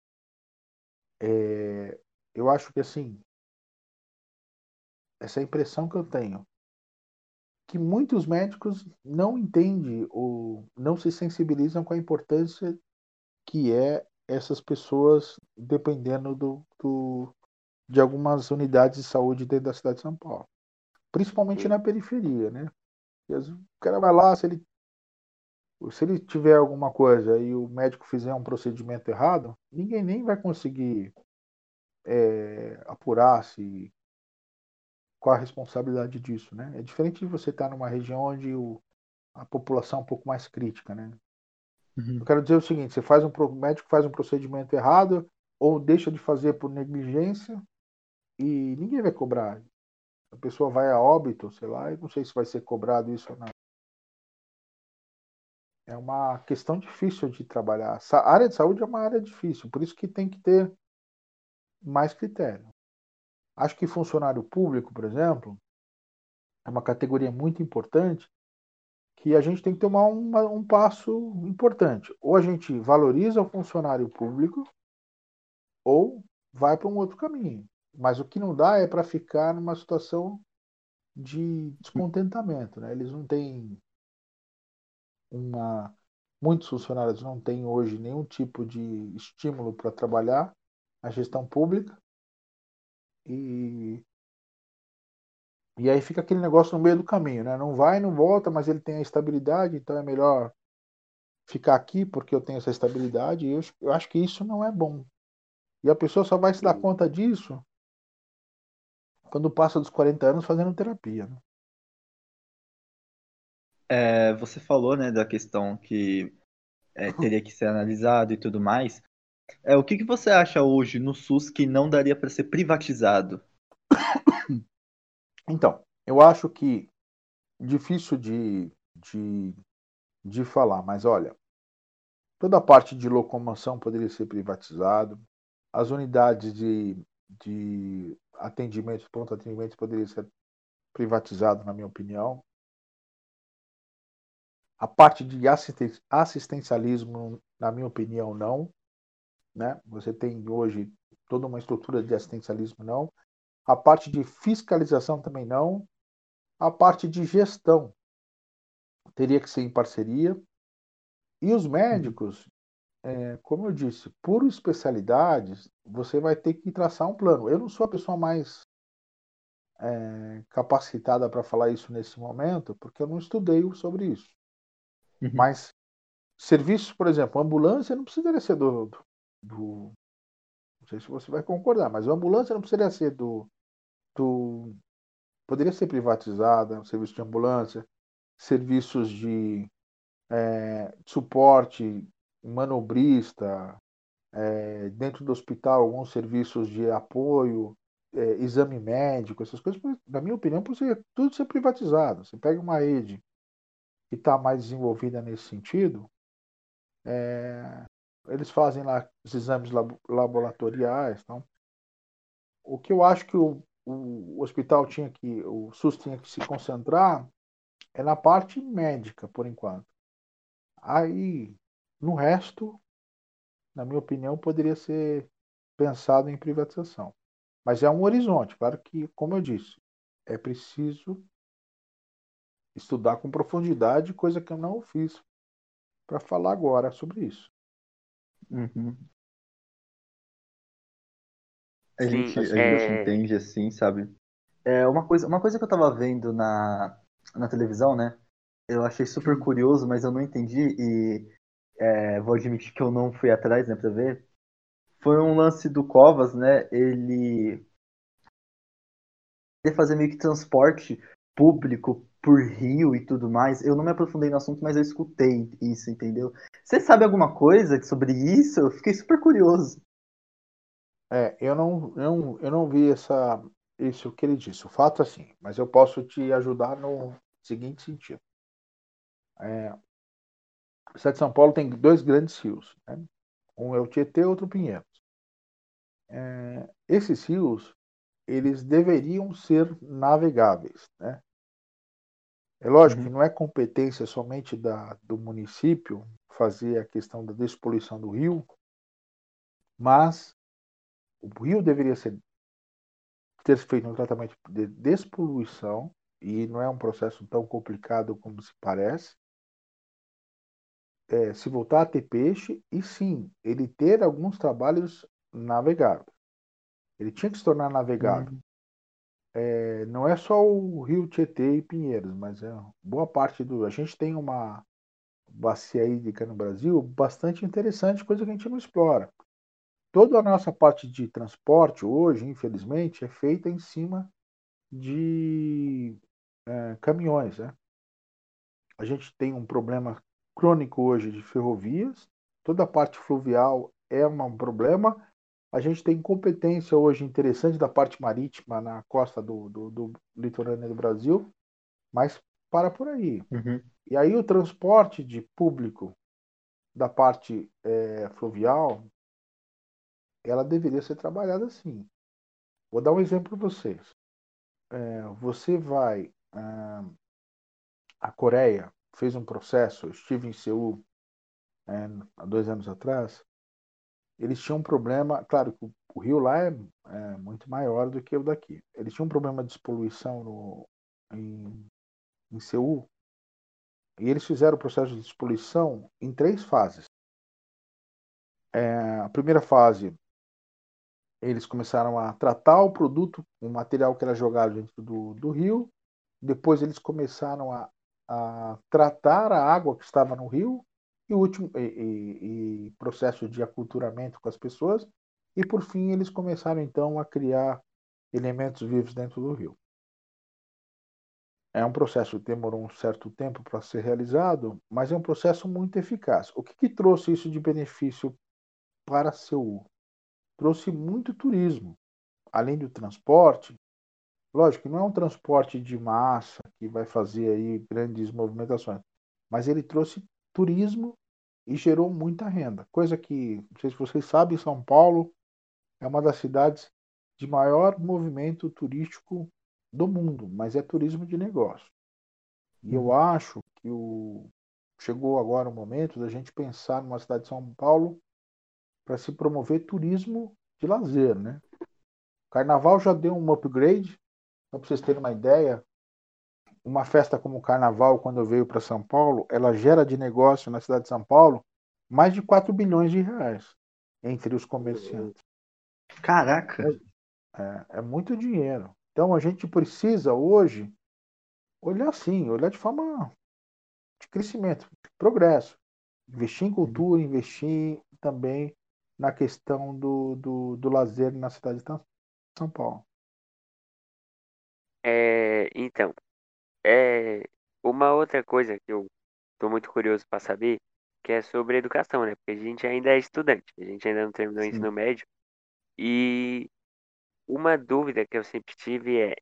é, eu acho que assim, essa impressão que eu tenho, que muitos médicos não entendem ou não se sensibilizam com a importância que é essas pessoas dependendo do, do de algumas unidades de saúde dentro da cidade de São Paulo, principalmente na periferia, né? O cara vai lá, se ele se ele tiver alguma coisa e o médico fizer um procedimento errado, ninguém nem vai conseguir é, apurar se qual a responsabilidade disso, né? É diferente de você estar numa região onde o, a população é um pouco mais crítica, né? Uhum. Eu quero dizer o seguinte: você faz um o médico faz um procedimento errado ou deixa de fazer por negligência e ninguém vai cobrar. A pessoa vai a óbito, sei lá, e não sei se vai ser cobrado isso ou não. É uma questão difícil de trabalhar. A área de saúde é uma área difícil, por isso que tem que ter mais critério. Acho que funcionário público, por exemplo, é uma categoria muito importante que a gente tem que tomar um passo importante. Ou a gente valoriza o funcionário público, ou vai para um outro caminho. Mas o que não dá é para ficar numa situação de descontentamento. Né? Eles não têm uma. Muitos funcionários não têm hoje nenhum tipo de estímulo para trabalhar na gestão pública. E, e aí fica aquele negócio no meio do caminho, né? Não vai, não volta, mas ele tem a estabilidade, então é melhor ficar aqui porque eu tenho essa estabilidade. E eu, eu acho que isso não é bom. E a pessoa só vai se dar conta disso quando passa dos 40 anos fazendo terapia. Né? É, você falou né, da questão que é, teria que ser analisado e tudo mais. É, o que, que você acha hoje no SUS que não daria para ser privatizado? Então, eu acho que difícil de, de, de falar, mas olha, toda a parte de locomoção poderia ser privatizado, as unidades de, de atendimento, pronto atendimento poderia ser privatizado, na minha opinião. A parte de assistencialismo, na minha opinião, não. Né? Você tem hoje toda uma estrutura de assistencialismo, não. A parte de fiscalização também não. A parte de gestão teria que ser em parceria. E os médicos, é, como eu disse, por especialidades, você vai ter que traçar um plano. Eu não sou a pessoa mais é, capacitada para falar isso nesse momento, porque eu não estudei sobre isso. Uhum. Mas serviços, por exemplo, ambulância não precisaria ser do, do, do, Não sei se você vai concordar, mas a ambulância não precisaria ser do. do poderia ser privatizada, serviço de ambulância, serviços de é, suporte manobrista, é, dentro do hospital, alguns serviços de apoio, é, exame médico, essas coisas, na minha opinião, precisa tudo ser privatizado. Você pega uma rede que está mais desenvolvida nesse sentido, é, eles fazem lá os exames laboratoriais. Então, o que eu acho que o, o hospital tinha que, o SUS tinha que se concentrar é na parte médica, por enquanto. Aí, no resto, na minha opinião, poderia ser pensado em privatização. Mas é um horizonte. Claro que, como eu disse, é preciso estudar com profundidade, coisa que eu não fiz para falar agora sobre isso. Uhum. A gente, a gente é... entende assim, sabe? É uma coisa, uma coisa que eu tava vendo na, na televisão, né? Eu achei super curioso, mas eu não entendi e é, vou admitir que eu não fui atrás, né, pra ver. Foi um lance do Covas, né? Ele ia fazer meio que transporte público por rio e tudo mais. Eu não me aprofundei no assunto, mas eu escutei isso, entendeu? Você sabe alguma coisa sobre isso? Eu fiquei super curioso. É, eu não, eu, eu não vi essa, isso que ele disse. O fato é assim, mas eu posso te ajudar no seguinte sentido. É, o Estado de São Paulo tem dois grandes rios. Né? Um é o Tietê, outro o Pinheiros. É, esses rios, eles deveriam ser navegáveis, né? É lógico Uhum. que não é competência somente da, do município fazer a questão da despoluição do rio, mas o rio deveria ser, ter feito um tratamento de despoluição, e não é um processo tão complicado como se parece. É, se voltar a ter peixe, e sim, ele ter alguns trabalhos navegáveis. Ele tinha que se tornar navegável. Uhum. É, não é só o Rio Tietê e Pinheiros, mas é boa parte do. A gente tem uma bacia hídrica no Brasil bastante interessante, coisa que a gente não explora. Toda a nossa parte de transporte hoje, infelizmente, é feita em cima de é, caminhões. Né? A gente tem um problema crônico hoje de ferrovias, toda a parte fluvial é um problema, a gente tem competência hoje interessante da parte marítima na costa do, do, do litorâneo do Brasil, mas para por aí. Uhum. E aí o transporte de público da parte é, fluvial, ela deveria ser trabalhada assim. Vou dar um exemplo para vocês. É, você vai ah, a Coreia fez um processo, eu estive em Seul é, há dois anos atrás, eles tinham um problema, claro que o rio lá é, é, muito maior do que o daqui. Eles tinham um problema de poluição no, em, em Seul e eles fizeram o processo de despoluição em três fases. É, a primeira fase, eles começaram a tratar o produto, o material que era jogado dentro do, do rio. Depois eles começaram a, a tratar a água que estava no rio e último e, e, e, processo de aculturamento com as pessoas e por fim eles começaram então a criar elementos vivos dentro do rio. É um processo que demorou um certo tempo para ser realizado, mas é um processo muito eficaz. O que, que trouxe isso de benefício para Seul? Trouxe muito turismo, além do transporte. Lógico não é um transporte de massa que vai fazer aí grandes movimentações, mas ele trouxe turismo e gerou muita renda. Coisa que, não sei se vocês sabem, São Paulo é uma das cidades de maior movimento turístico do mundo, mas é turismo de negócio. E eu acho que o... chegou agora o momento da gente pensar numa cidade de São Paulo para se promover turismo de lazer, né? O carnaval já deu um upgrade, para vocês terem uma ideia, uma festa como o Carnaval, quando veio para São Paulo, ela gera de negócio na cidade de São Paulo mais de 4 bilhões de reais entre os comerciantes. Caraca! É, é muito dinheiro. Então a gente precisa hoje olhar assim, olhar de forma de crescimento, de progresso. Investir em cultura, investir também na questão do, do, do lazer na cidade de São Paulo. É, então, é, uma outra coisa que eu tô muito curioso para saber, que é sobre educação, né? Porque a gente ainda é estudante, a gente ainda não terminou o Sim. ensino médio. E uma dúvida que eu sempre tive é,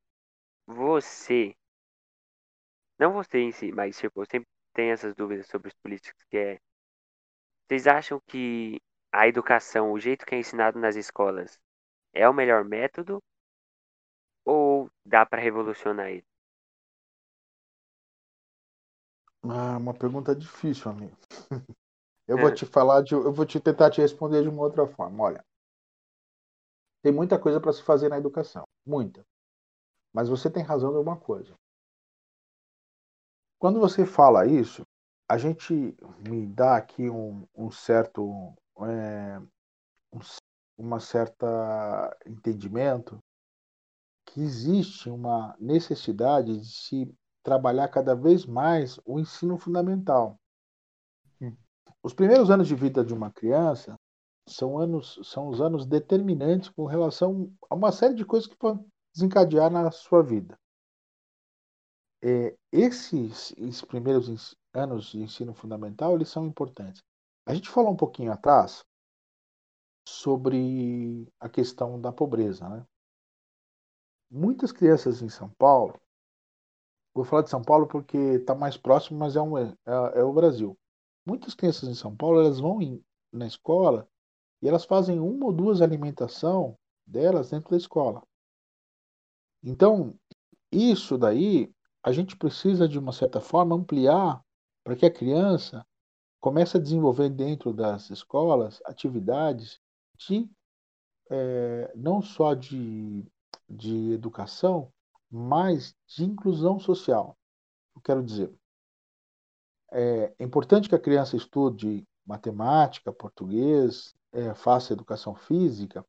você, não você em si, mas tipo, eu sempre tenho essas dúvidas sobre os políticos, que é, vocês acham que a educação, o jeito que é ensinado nas escolas, é o melhor método ou dá para revolucionar ele? Ah, uma pergunta difícil, amigo. Eu vou te falar de, eu vou te tentar te responder de uma outra forma. Olha, tem muita coisa para se fazer na educação, muita. Mas você tem razão em uma coisa. Quando você fala isso, a gente me dá aqui um, um certo, é, um, uma certa entendimento que existe uma necessidade de se trabalhar cada vez mais o ensino fundamental. Os primeiros anos de vida de uma criança são anos são os anos determinantes com relação a uma série de coisas que podem desencadear na sua vida. É, esses, esses primeiros anos de ensino fundamental eles são importantes. A gente falou um pouquinho atrás sobre a questão da pobreza, né? Muitas crianças em São Paulo, vou falar de São Paulo porque está mais próximo, mas é, um, é, é o Brasil muitas crianças em São Paulo elas vão em, na escola e elas fazem uma ou duas alimentação delas dentro da escola. Então, isso daí, a gente precisa, de uma certa forma, ampliar para que a criança comece a desenvolver dentro das escolas atividades de é, não só de, de educação, mas de inclusão social. Eu quero dizer, é importante que a criança estude matemática, português, é, faça educação física,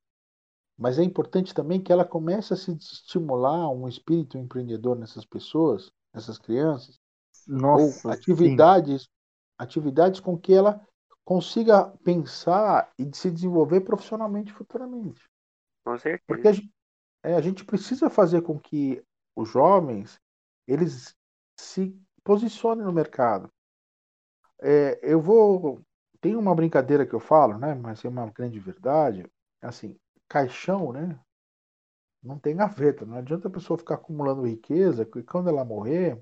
mas é importante também que ela comece a se estimular um espírito empreendedor nessas pessoas, nessas crianças, Nossa, ou atividades, sim. atividades com que ela consiga pensar e se desenvolver profissionalmente futuramente. Com certeza. Porque a gente, é, a gente precisa fazer com que os jovens eles se posicionem no mercado. É, eu vou tem uma brincadeira que eu falo, né? Mas é uma grande verdade. Assim, caixão, né? Não tem gaveta. Não adianta a pessoa ficar acumulando riqueza, que quando ela morrer,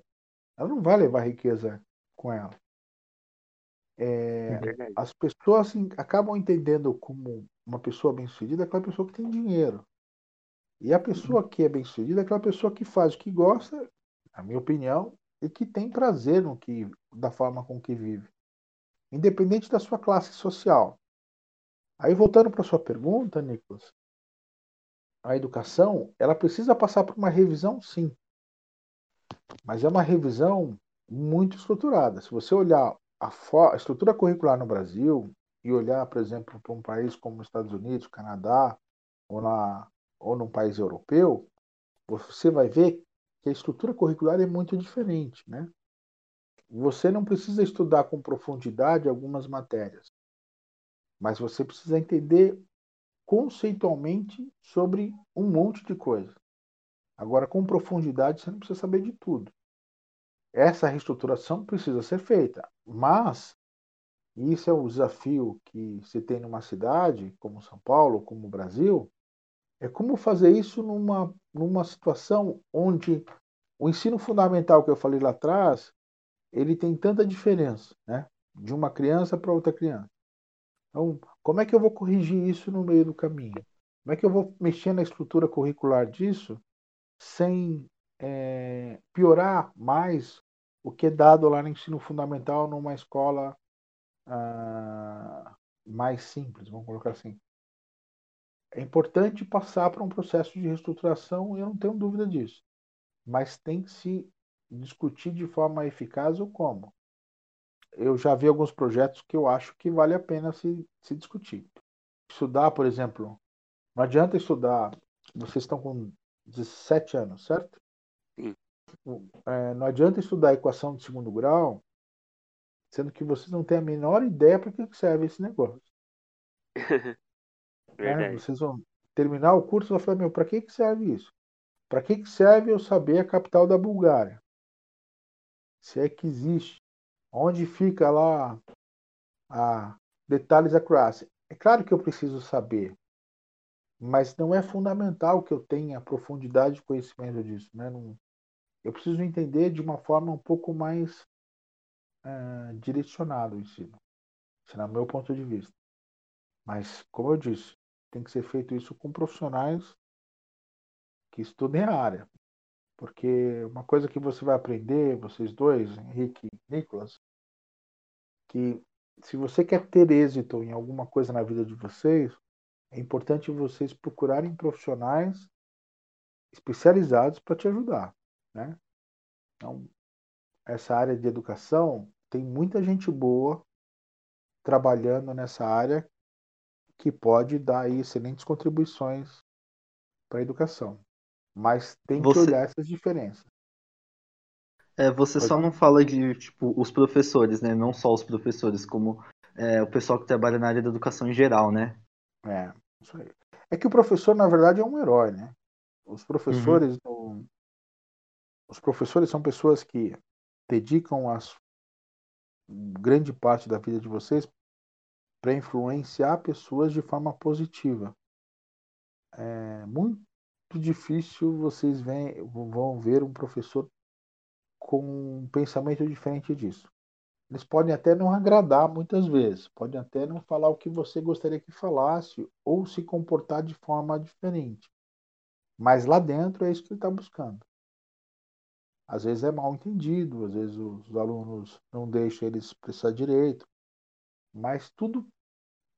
ela não vai levar riqueza com ela. É, é as pessoas assim, acabam entendendo como uma pessoa bem-sucedida aquela pessoa que tem dinheiro. E a pessoa que é bem-sucedida é aquela pessoa que faz o que gosta, na minha opinião, e que tem prazer no que da forma com que vive, independente da sua classe social. Aí voltando para sua pergunta, Nicolas, a educação ela precisa passar por uma revisão, sim, mas é uma revisão muito estruturada. Se você olhar a, a estrutura curricular no Brasil e olhar, por exemplo, para um país como os Estados Unidos, Canadá ou na ou num país europeu, você vai ver que a estrutura curricular é muito diferente, né? Você não precisa estudar com profundidade algumas matérias mas você precisa entender conceitualmente sobre um monte de coisa. Agora, com profundidade, você não precisa saber de tudo. Essa reestruturação precisa ser feita, mas isso é o desafio que se tem numa cidade como São Paulo, como o Brasil, é como fazer isso numa, numa situação onde o ensino fundamental que eu falei lá atrás, ele tem tanta diferença, né? De uma criança para outra criança. Então, como é que eu vou corrigir isso no meio do caminho? Como é que eu vou mexer na estrutura curricular disso sem é, piorar mais o que é dado lá no ensino fundamental numa escola ah, mais simples, vamos colocar assim. É importante passar para um processo de reestruturação, eu não tenho dúvida disso. Mas tem que se discutir de forma eficaz o como eu já vi alguns projetos que eu acho que vale a pena se, se discutir. Estudar, por exemplo, não adianta estudar. Vocês estão com 17 anos, certo? Sim. É, não adianta estudar equação de segundo grau, sendo que vocês não têm a menor ideia para que serve esse negócio. Verdade. É, vocês vão terminar o curso e vão falar, meu, para que, que serve isso? Para que, que serve eu saber a capital da Bulgária? Se é que existe. Onde fica lá a detalhes da Croácia? É claro que eu preciso saber, mas não é fundamental que eu tenha profundidade de conhecimento disso. Né? Não, eu preciso entender de uma forma um pouco mais uh, direcionada o ensino. É o meu ponto de vista. Mas, como eu disse, tem que ser feito isso com profissionais que estudem a área. Porque uma coisa que você vai aprender, vocês dois, Henrique e Nicolas, que se você quer ter êxito em alguma coisa na vida de vocês, é importante vocês procurarem profissionais especializados para te ajudar, né? Então, essa área de educação tem muita gente boa trabalhando nessa área que pode dar aí excelentes contribuições para a educação. Mas tem que Você- olhar essas diferenças. É, você Pode- só não fala de, tipo, os professores, né? Não só os professores, como é, o pessoal que trabalha na área da educação em geral, né? É, isso aí. É que o professor, na verdade, é um herói, né? Os professores, no- os professores são pessoas que dedicam a su- grande parte da vida de vocês para influenciar pessoas de forma positiva. É muito difícil vocês vem- vão ver um professor com um pensamento diferente disso. Eles podem até não agradar muitas vezes, podem até não falar o que você gostaria que falasse ou se comportar de forma diferente. Mas lá dentro é isso que ele está buscando. Às vezes é mal entendido, às vezes os alunos não deixam eles expressar direito, mas tudo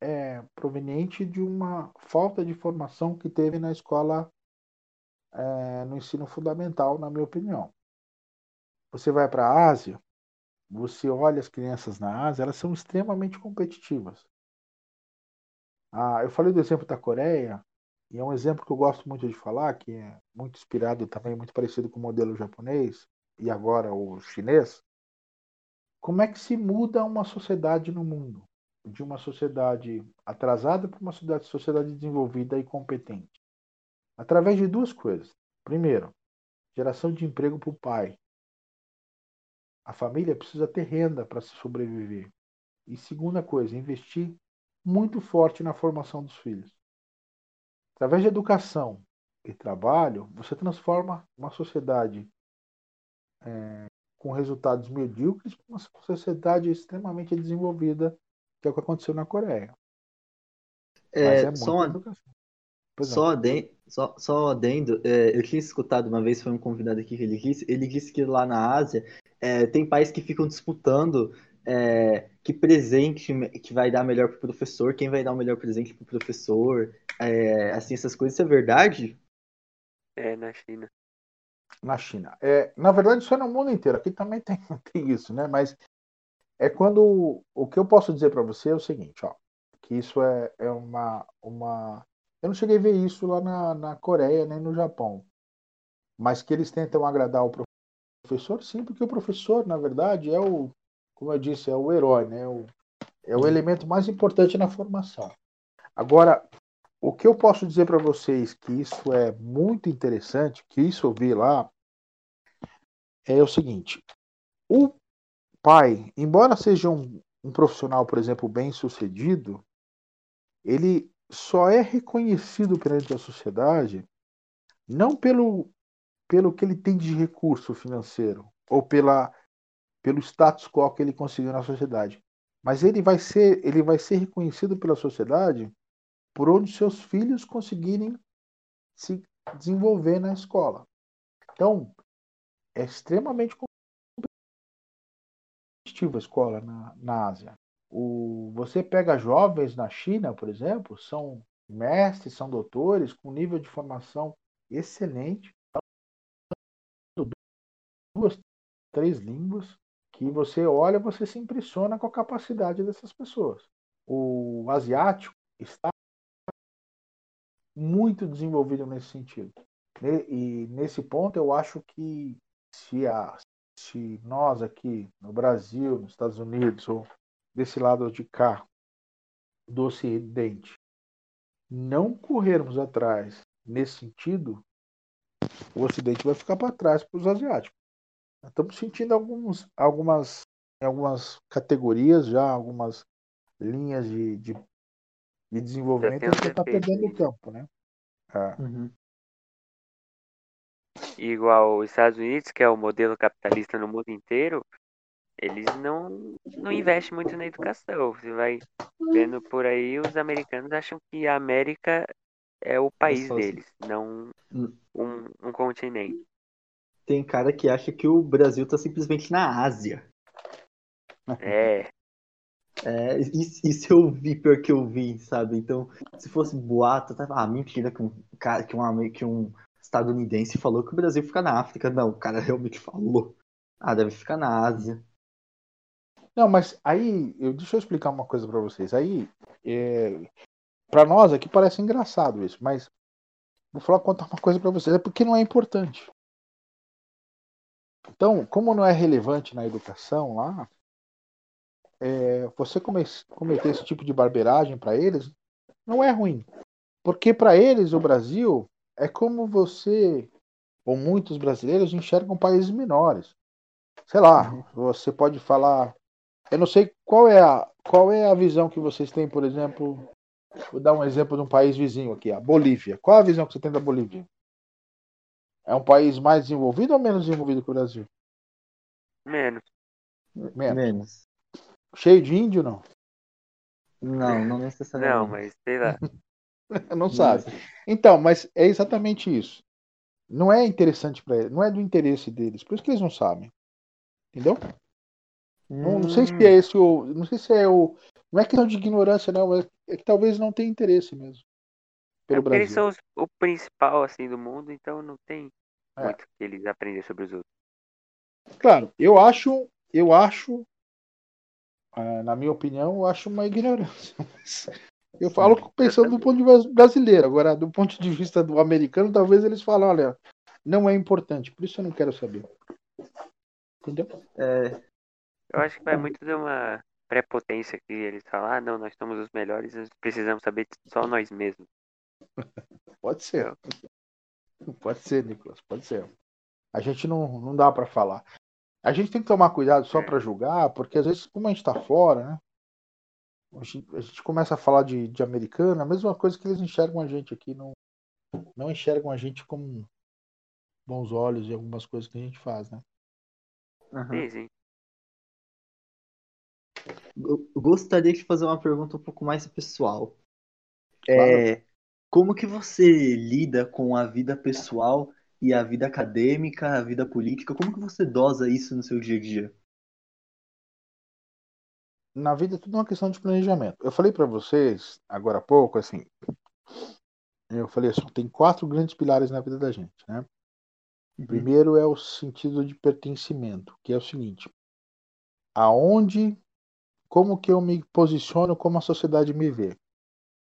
é proveniente de uma falta de formação que teve na escola, é, no ensino fundamental, na minha opinião. Você vai para a Ásia, você olha as crianças na Ásia, elas são extremamente competitivas. Ah, eu falei do exemplo da Coreia, e é um exemplo que eu gosto muito de falar, que é muito inspirado também, muito parecido com o modelo japonês e agora o chinês. Como é que se muda uma sociedade no mundo? De uma sociedade atrasada para uma sociedade, desenvolvida e competente. Através de duas coisas. Primeiro, geração de emprego para o pai. A família precisa ter renda para se sobreviver. E segunda coisa, investir muito forte na formação dos filhos. Através de educação e trabalho, você transforma uma sociedade é, com resultados medíocres para uma sociedade extremamente desenvolvida, que é o que aconteceu na Coreia. É, é só, educação. Só, adendo, só, só adendo, é, eu tinha escutado uma vez, foi um convidado aqui que ele disse, ele disse que lá na Ásia é, tem pais que ficam disputando é, que presente que vai dar melhor para o professor, quem vai dar o melhor presente para o professor, é, assim, essas coisas, isso é verdade? É, na China. Na China. É, na verdade, isso é no mundo inteiro, aqui também tem, tem isso, né? Mas é quando. O que eu posso dizer para você é o seguinte, ó, que isso é, é uma, uma. Eu não cheguei a ver isso lá na, na Coreia nem no Japão, mas que eles tentam agradar o professor, sim, porque o professor, na verdade, é o como eu disse, é o herói, né? O, é o elemento mais importante na formação. Agora, o que eu posso dizer para vocês que isso é muito interessante, que isso eu vi lá, é o seguinte: o pai, embora seja um, um profissional, por exemplo, bem sucedido, ele só é reconhecido perante a sociedade não pelo, pelo que ele tem de recurso financeiro ou pela pelo status quo que ele conseguiu na sociedade. Mas ele vai ser, ele vai ser reconhecido pela sociedade por onde seus filhos conseguirem se desenvolver na escola. Então, é extremamente a escola na, na Ásia. O, você pega jovens na China, por exemplo, são mestres, são doutores, com nível de formação excelente, duas, três línguas, que você olha, você se impressiona com a capacidade dessas pessoas. O asiático está muito desenvolvido nesse sentido. E nesse ponto eu acho que se, a, se nós aqui no Brasil, nos Estados Unidos, ou desse lado de cá, do Ocidente, não corrermos atrás nesse sentido, o Ocidente vai ficar para trás para os asiáticos. Estamos sentindo alguns, algumas, algumas categorias já, algumas linhas de, de, de desenvolvimento que está perdendo o campo, né? É. Uhum. Igual os Estados Unidos, que é o modelo capitalista no mundo inteiro, eles não, não investem muito na educação. Você vai vendo por aí, os americanos acham que a América é o país deles, não hum. um, um continente tem cara que acha que o Brasil tá simplesmente na Ásia. É. É, isso, eu vi pior que eu vi, sabe? Então, se fosse boato, tava, ah, mentira que um, que, um, que um estadunidense falou que o Brasil fica na África. Não, o cara realmente falou. Ah, deve ficar na Ásia. Não, mas aí, eu, deixa eu explicar uma coisa para vocês. Aí, é, para nós aqui parece engraçado isso, mas vou falar contar uma coisa para vocês. É porque não é importante. Então, como não é relevante na educação lá, é, você cometer esse tipo de barbeiragem para eles não é ruim. Porque para eles o Brasil é como você, ou muitos brasileiros, enxergam países menores. Sei lá, uhum. você pode falar. Eu não sei qual é, a, qual é a visão que vocês têm, por exemplo. Vou dar um exemplo de um país vizinho aqui, a Bolívia. Qual a visão que você tem da Bolívia? É um país mais desenvolvido ou menos desenvolvido que o Brasil? Menos. Menos. menos. Cheio de índio, não? Não, não necessariamente. Não, mas sei lá. não sabe. Então, mas é exatamente isso. Não é interessante para eles, não é do interesse deles, por isso que eles não sabem. Entendeu? Hum. Não, não, sei se é esse o. Não sei se é o. Não é questão de ignorância, não, é, é que talvez não tenha interesse mesmo. Pelo é Brasil. eles são os, o principal assim do mundo, então não tem é. muito que eles aprender sobre os outros. Claro, eu acho, eu acho, é, na minha opinião, eu acho uma ignorância. Eu falo pensando do ponto de vista brasileiro. Agora, do ponto de vista do americano, talvez eles falem, olha, não é importante, por isso eu não quero saber. Entendeu? É... Eu acho que vai muito de uma prepotência que eles falam, ah, não, nós somos os melhores, nós precisamos saber só nós mesmos. Pode ser. Pode ser, Nicolas, pode ser. A gente não, não dá para falar. A gente tem que tomar cuidado só é. para julgar, porque às vezes, como a gente está fora, né? A gente, a gente, começa a falar de, de americano, a mesma coisa que eles enxergam a gente aqui, não, não enxergam a gente com bons olhos e algumas coisas que a gente faz, né? Uhum. Sim, sim. Eu gostaria de fazer uma pergunta um pouco mais pessoal. Claro. É, como que você lida com a vida pessoal e a vida acadêmica, a vida política? Como que você dosa isso no seu dia a dia? Na vida é tudo uma questão de planejamento. Eu falei para vocês agora há pouco, assim, eu falei assim, tem quatro grandes pilares na vida da gente, né? Uhum. Primeiro é o sentido de pertencimento, que é o seguinte: aonde, como que eu me posiciono, como a sociedade me vê.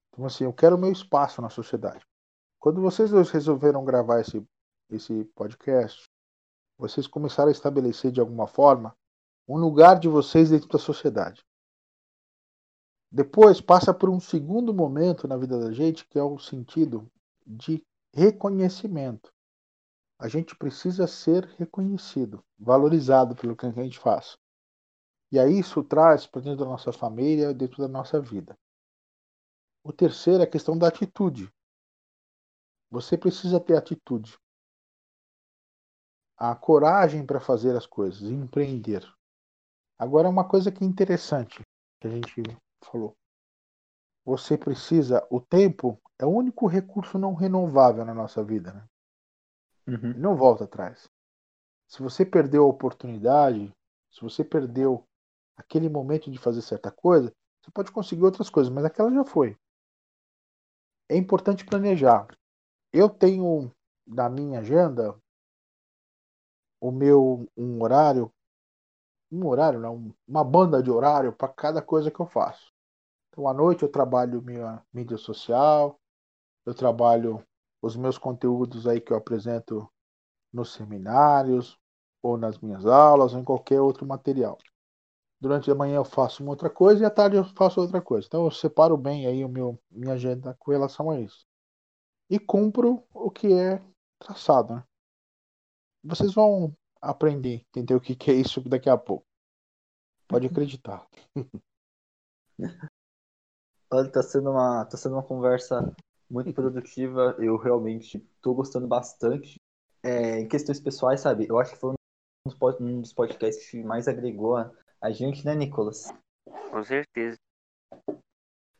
Então, assim, eu quero o meu espaço na sociedade. Quando vocês dois resolveram gravar esse, esse podcast, vocês começaram a estabelecer de alguma forma um lugar de vocês dentro da sociedade. Depois passa por um segundo momento na vida da gente, que é o sentido de reconhecimento. A gente precisa ser reconhecido, valorizado pelo que a gente faz. E aí isso traz para dentro da nossa família, dentro da nossa vida. O terceiro é a questão da atitude. Você precisa ter atitude. A coragem para fazer as coisas, empreender. Agora, uma coisa que é interessante que a gente falou. Você precisa. O tempo é o único recurso não renovável na nossa vida. Né? Uhum. Não volta atrás. Se você perdeu a oportunidade, se você perdeu aquele momento de fazer certa coisa, você pode conseguir outras coisas, mas aquela já foi. É importante planejar. Eu tenho na minha agenda o meu um horário, um horário, não, uma banda de horário para cada coisa que eu faço. Então à noite eu trabalho minha mídia social, eu trabalho os meus conteúdos aí que eu apresento nos seminários, ou nas minhas aulas, ou em qualquer outro material. Durante a manhã eu faço uma outra coisa e à tarde eu faço outra coisa. Então eu separo bem aí o meu minha agenda com relação a isso. E cumpro o que é traçado, né? Vocês vão aprender, entender o que, que é isso daqui a pouco. Pode acreditar. Olha, tá sendo uma, tá sendo uma conversa muito produtiva. Eu realmente tô gostando bastante. É, em questões pessoais, sabe? Eu acho que foi um dos podcasts que mais agregou a, gente, né, Nicolas? Com certeza.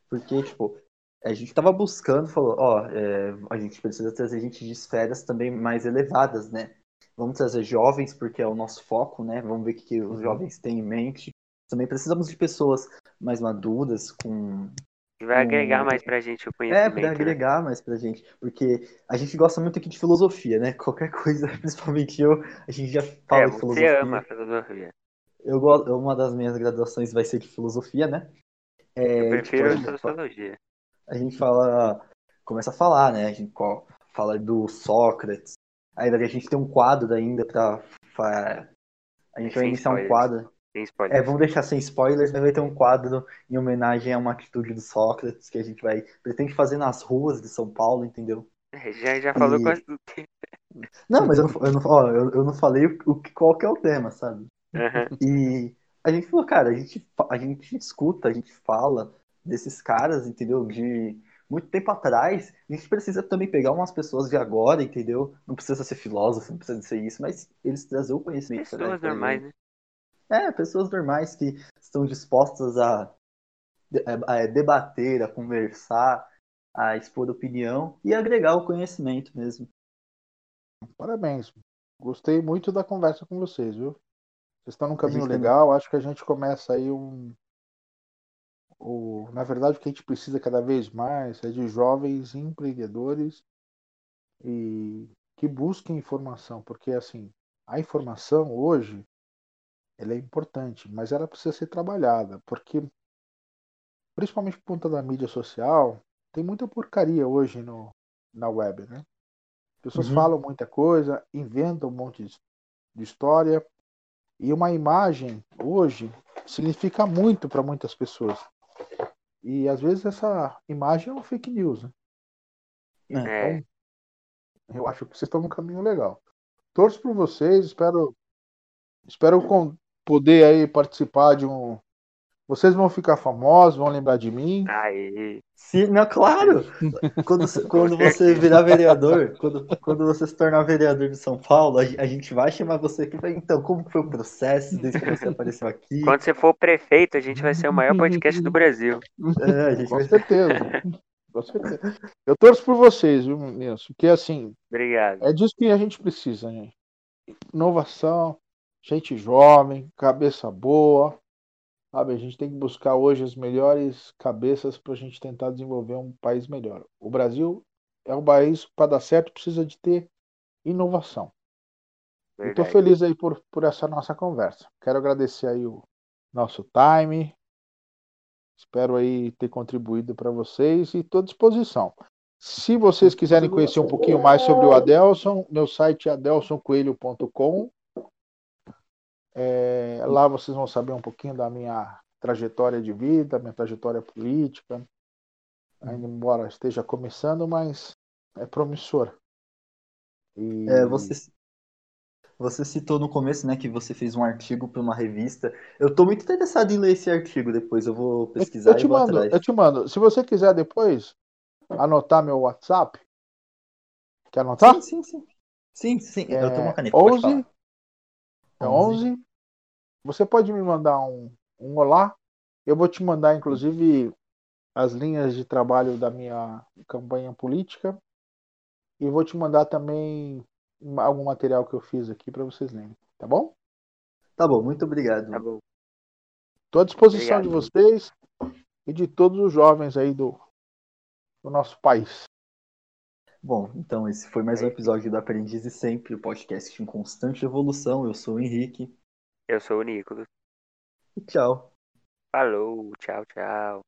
Porque, tipo, a gente tava buscando, falou, ó, é, a gente precisa trazer gente de esferas também mais elevadas, né? Vamos trazer jovens, porque é o nosso foco, né? Vamos ver o que os uhum. jovens têm em mente. Também precisamos de pessoas mais maduras, com vai agregar mais pra gente o é, conhecimento. É, vai agregar né? mais pra gente. Porque a gente gosta muito aqui de filosofia, né? Qualquer coisa, principalmente eu, a gente já fala é, de filosofia. Você ama filosofia. Eu gosto, uma das minhas graduações vai ser de filosofia, né? É, eu prefiro tipo, sociologia. A gente fala, começa a falar, né? A gente fala do Sócrates. Aí a gente tem um quadro ainda pra. A gente vai iniciar um quadro. Sem spoilers. É, vamos deixar sem spoilers, mas vai ter um quadro em homenagem a uma atitude do Sócrates que a gente vai pretende fazer nas ruas de São Paulo, entendeu? É, já, já falou e... quase tudo. Não, mas eu não, eu não, ó, eu, eu não falei o, qual que é o tema, sabe? Uhum. E a gente falou, cara, a gente, a gente escuta, a gente fala desses caras, entendeu? De muito tempo atrás, a gente precisa também pegar umas pessoas de agora, entendeu? Não precisa ser filósofo, não precisa ser isso, mas eles trazer o conhecimento. Pessoas normais, né? É, pessoas normais que estão dispostas a, a debater, a conversar, a expor opinião e agregar o conhecimento mesmo. Parabéns. Gostei muito da conversa com vocês, viu? Vocês estão num caminho também. legal. Acho que a gente começa aí um. O... Na verdade, o que a gente precisa cada vez mais é de jovens empreendedores e que busquem informação, porque assim, a informação hoje ela é importante, mas ela precisa ser trabalhada, porque principalmente por conta da mídia social, tem muita porcaria hoje no, na web, né? As pessoas Uhum. falam muita coisa, inventam um monte de história, e uma imagem hoje significa muito para muitas pessoas. E às vezes essa imagem é uma fake news, né? É, Então, eu acho que vocês estão num caminho legal. Torço por vocês, espero espero com- poder aí participar de um vocês vão ficar famosos, vão lembrar de mim. aí. Sim, não, claro! Quando, você- quando você virar vereador, quando, quando você se tornar vereador de São Paulo, a, a gente vai chamar você aqui. vai, Então, como foi o processo desde que você apareceu aqui? Quando você for prefeito, a gente vai ser o maior podcast do Brasil. É, a gente Com vai... certeza. Com certeza. Eu torço por vocês, viu, Nilson? Porque assim, Obrigado. é disso que a gente precisa, gente. Inovação, gente jovem, cabeça boa. Sabe, a gente tem que buscar hoje as melhores cabeças para a gente tentar desenvolver um país melhor. O Brasil é um país, para dar certo, precisa de ter inovação. Estou feliz aí por, por essa nossa conversa. Quero agradecer aí o nosso time. Espero aí ter contribuído para vocês e estou à disposição. Se vocês quiserem conhecer um pouquinho mais sobre o Adelson, meu site é adelsoncoelho.com. É, lá vocês vão saber um pouquinho da minha trajetória de vida, minha trajetória política. Ainda embora esteja começando, mas é promissor. E... É, você, você citou no começo, né, que você fez um artigo para uma revista. Eu estou muito interessado em ler esse artigo depois. Eu vou pesquisar eu te e vou mando, atrás. eu te mando. Se você quiser depois anotar meu WhatsApp, quer anotar? Sim, sim, sim. Sim, sim. É, eu tenho uma caneta. pode 11, É 11. Você pode me mandar um, um olá. Eu vou te mandar, inclusive, as linhas de trabalho da minha campanha política. E vou te mandar também algum material que eu fiz aqui para vocês lerem. Tá bom? Tá bom, muito obrigado. Tá bom. Estou à disposição Obrigado. de vocês e de todos os jovens aí do, do nosso país. Bom, então esse foi mais um episódio do Aprendiz e Sempre, o podcast em constante evolução. Eu sou o Henrique. Eu sou o Nicolas. E tchau. Falou, tchau, tchau.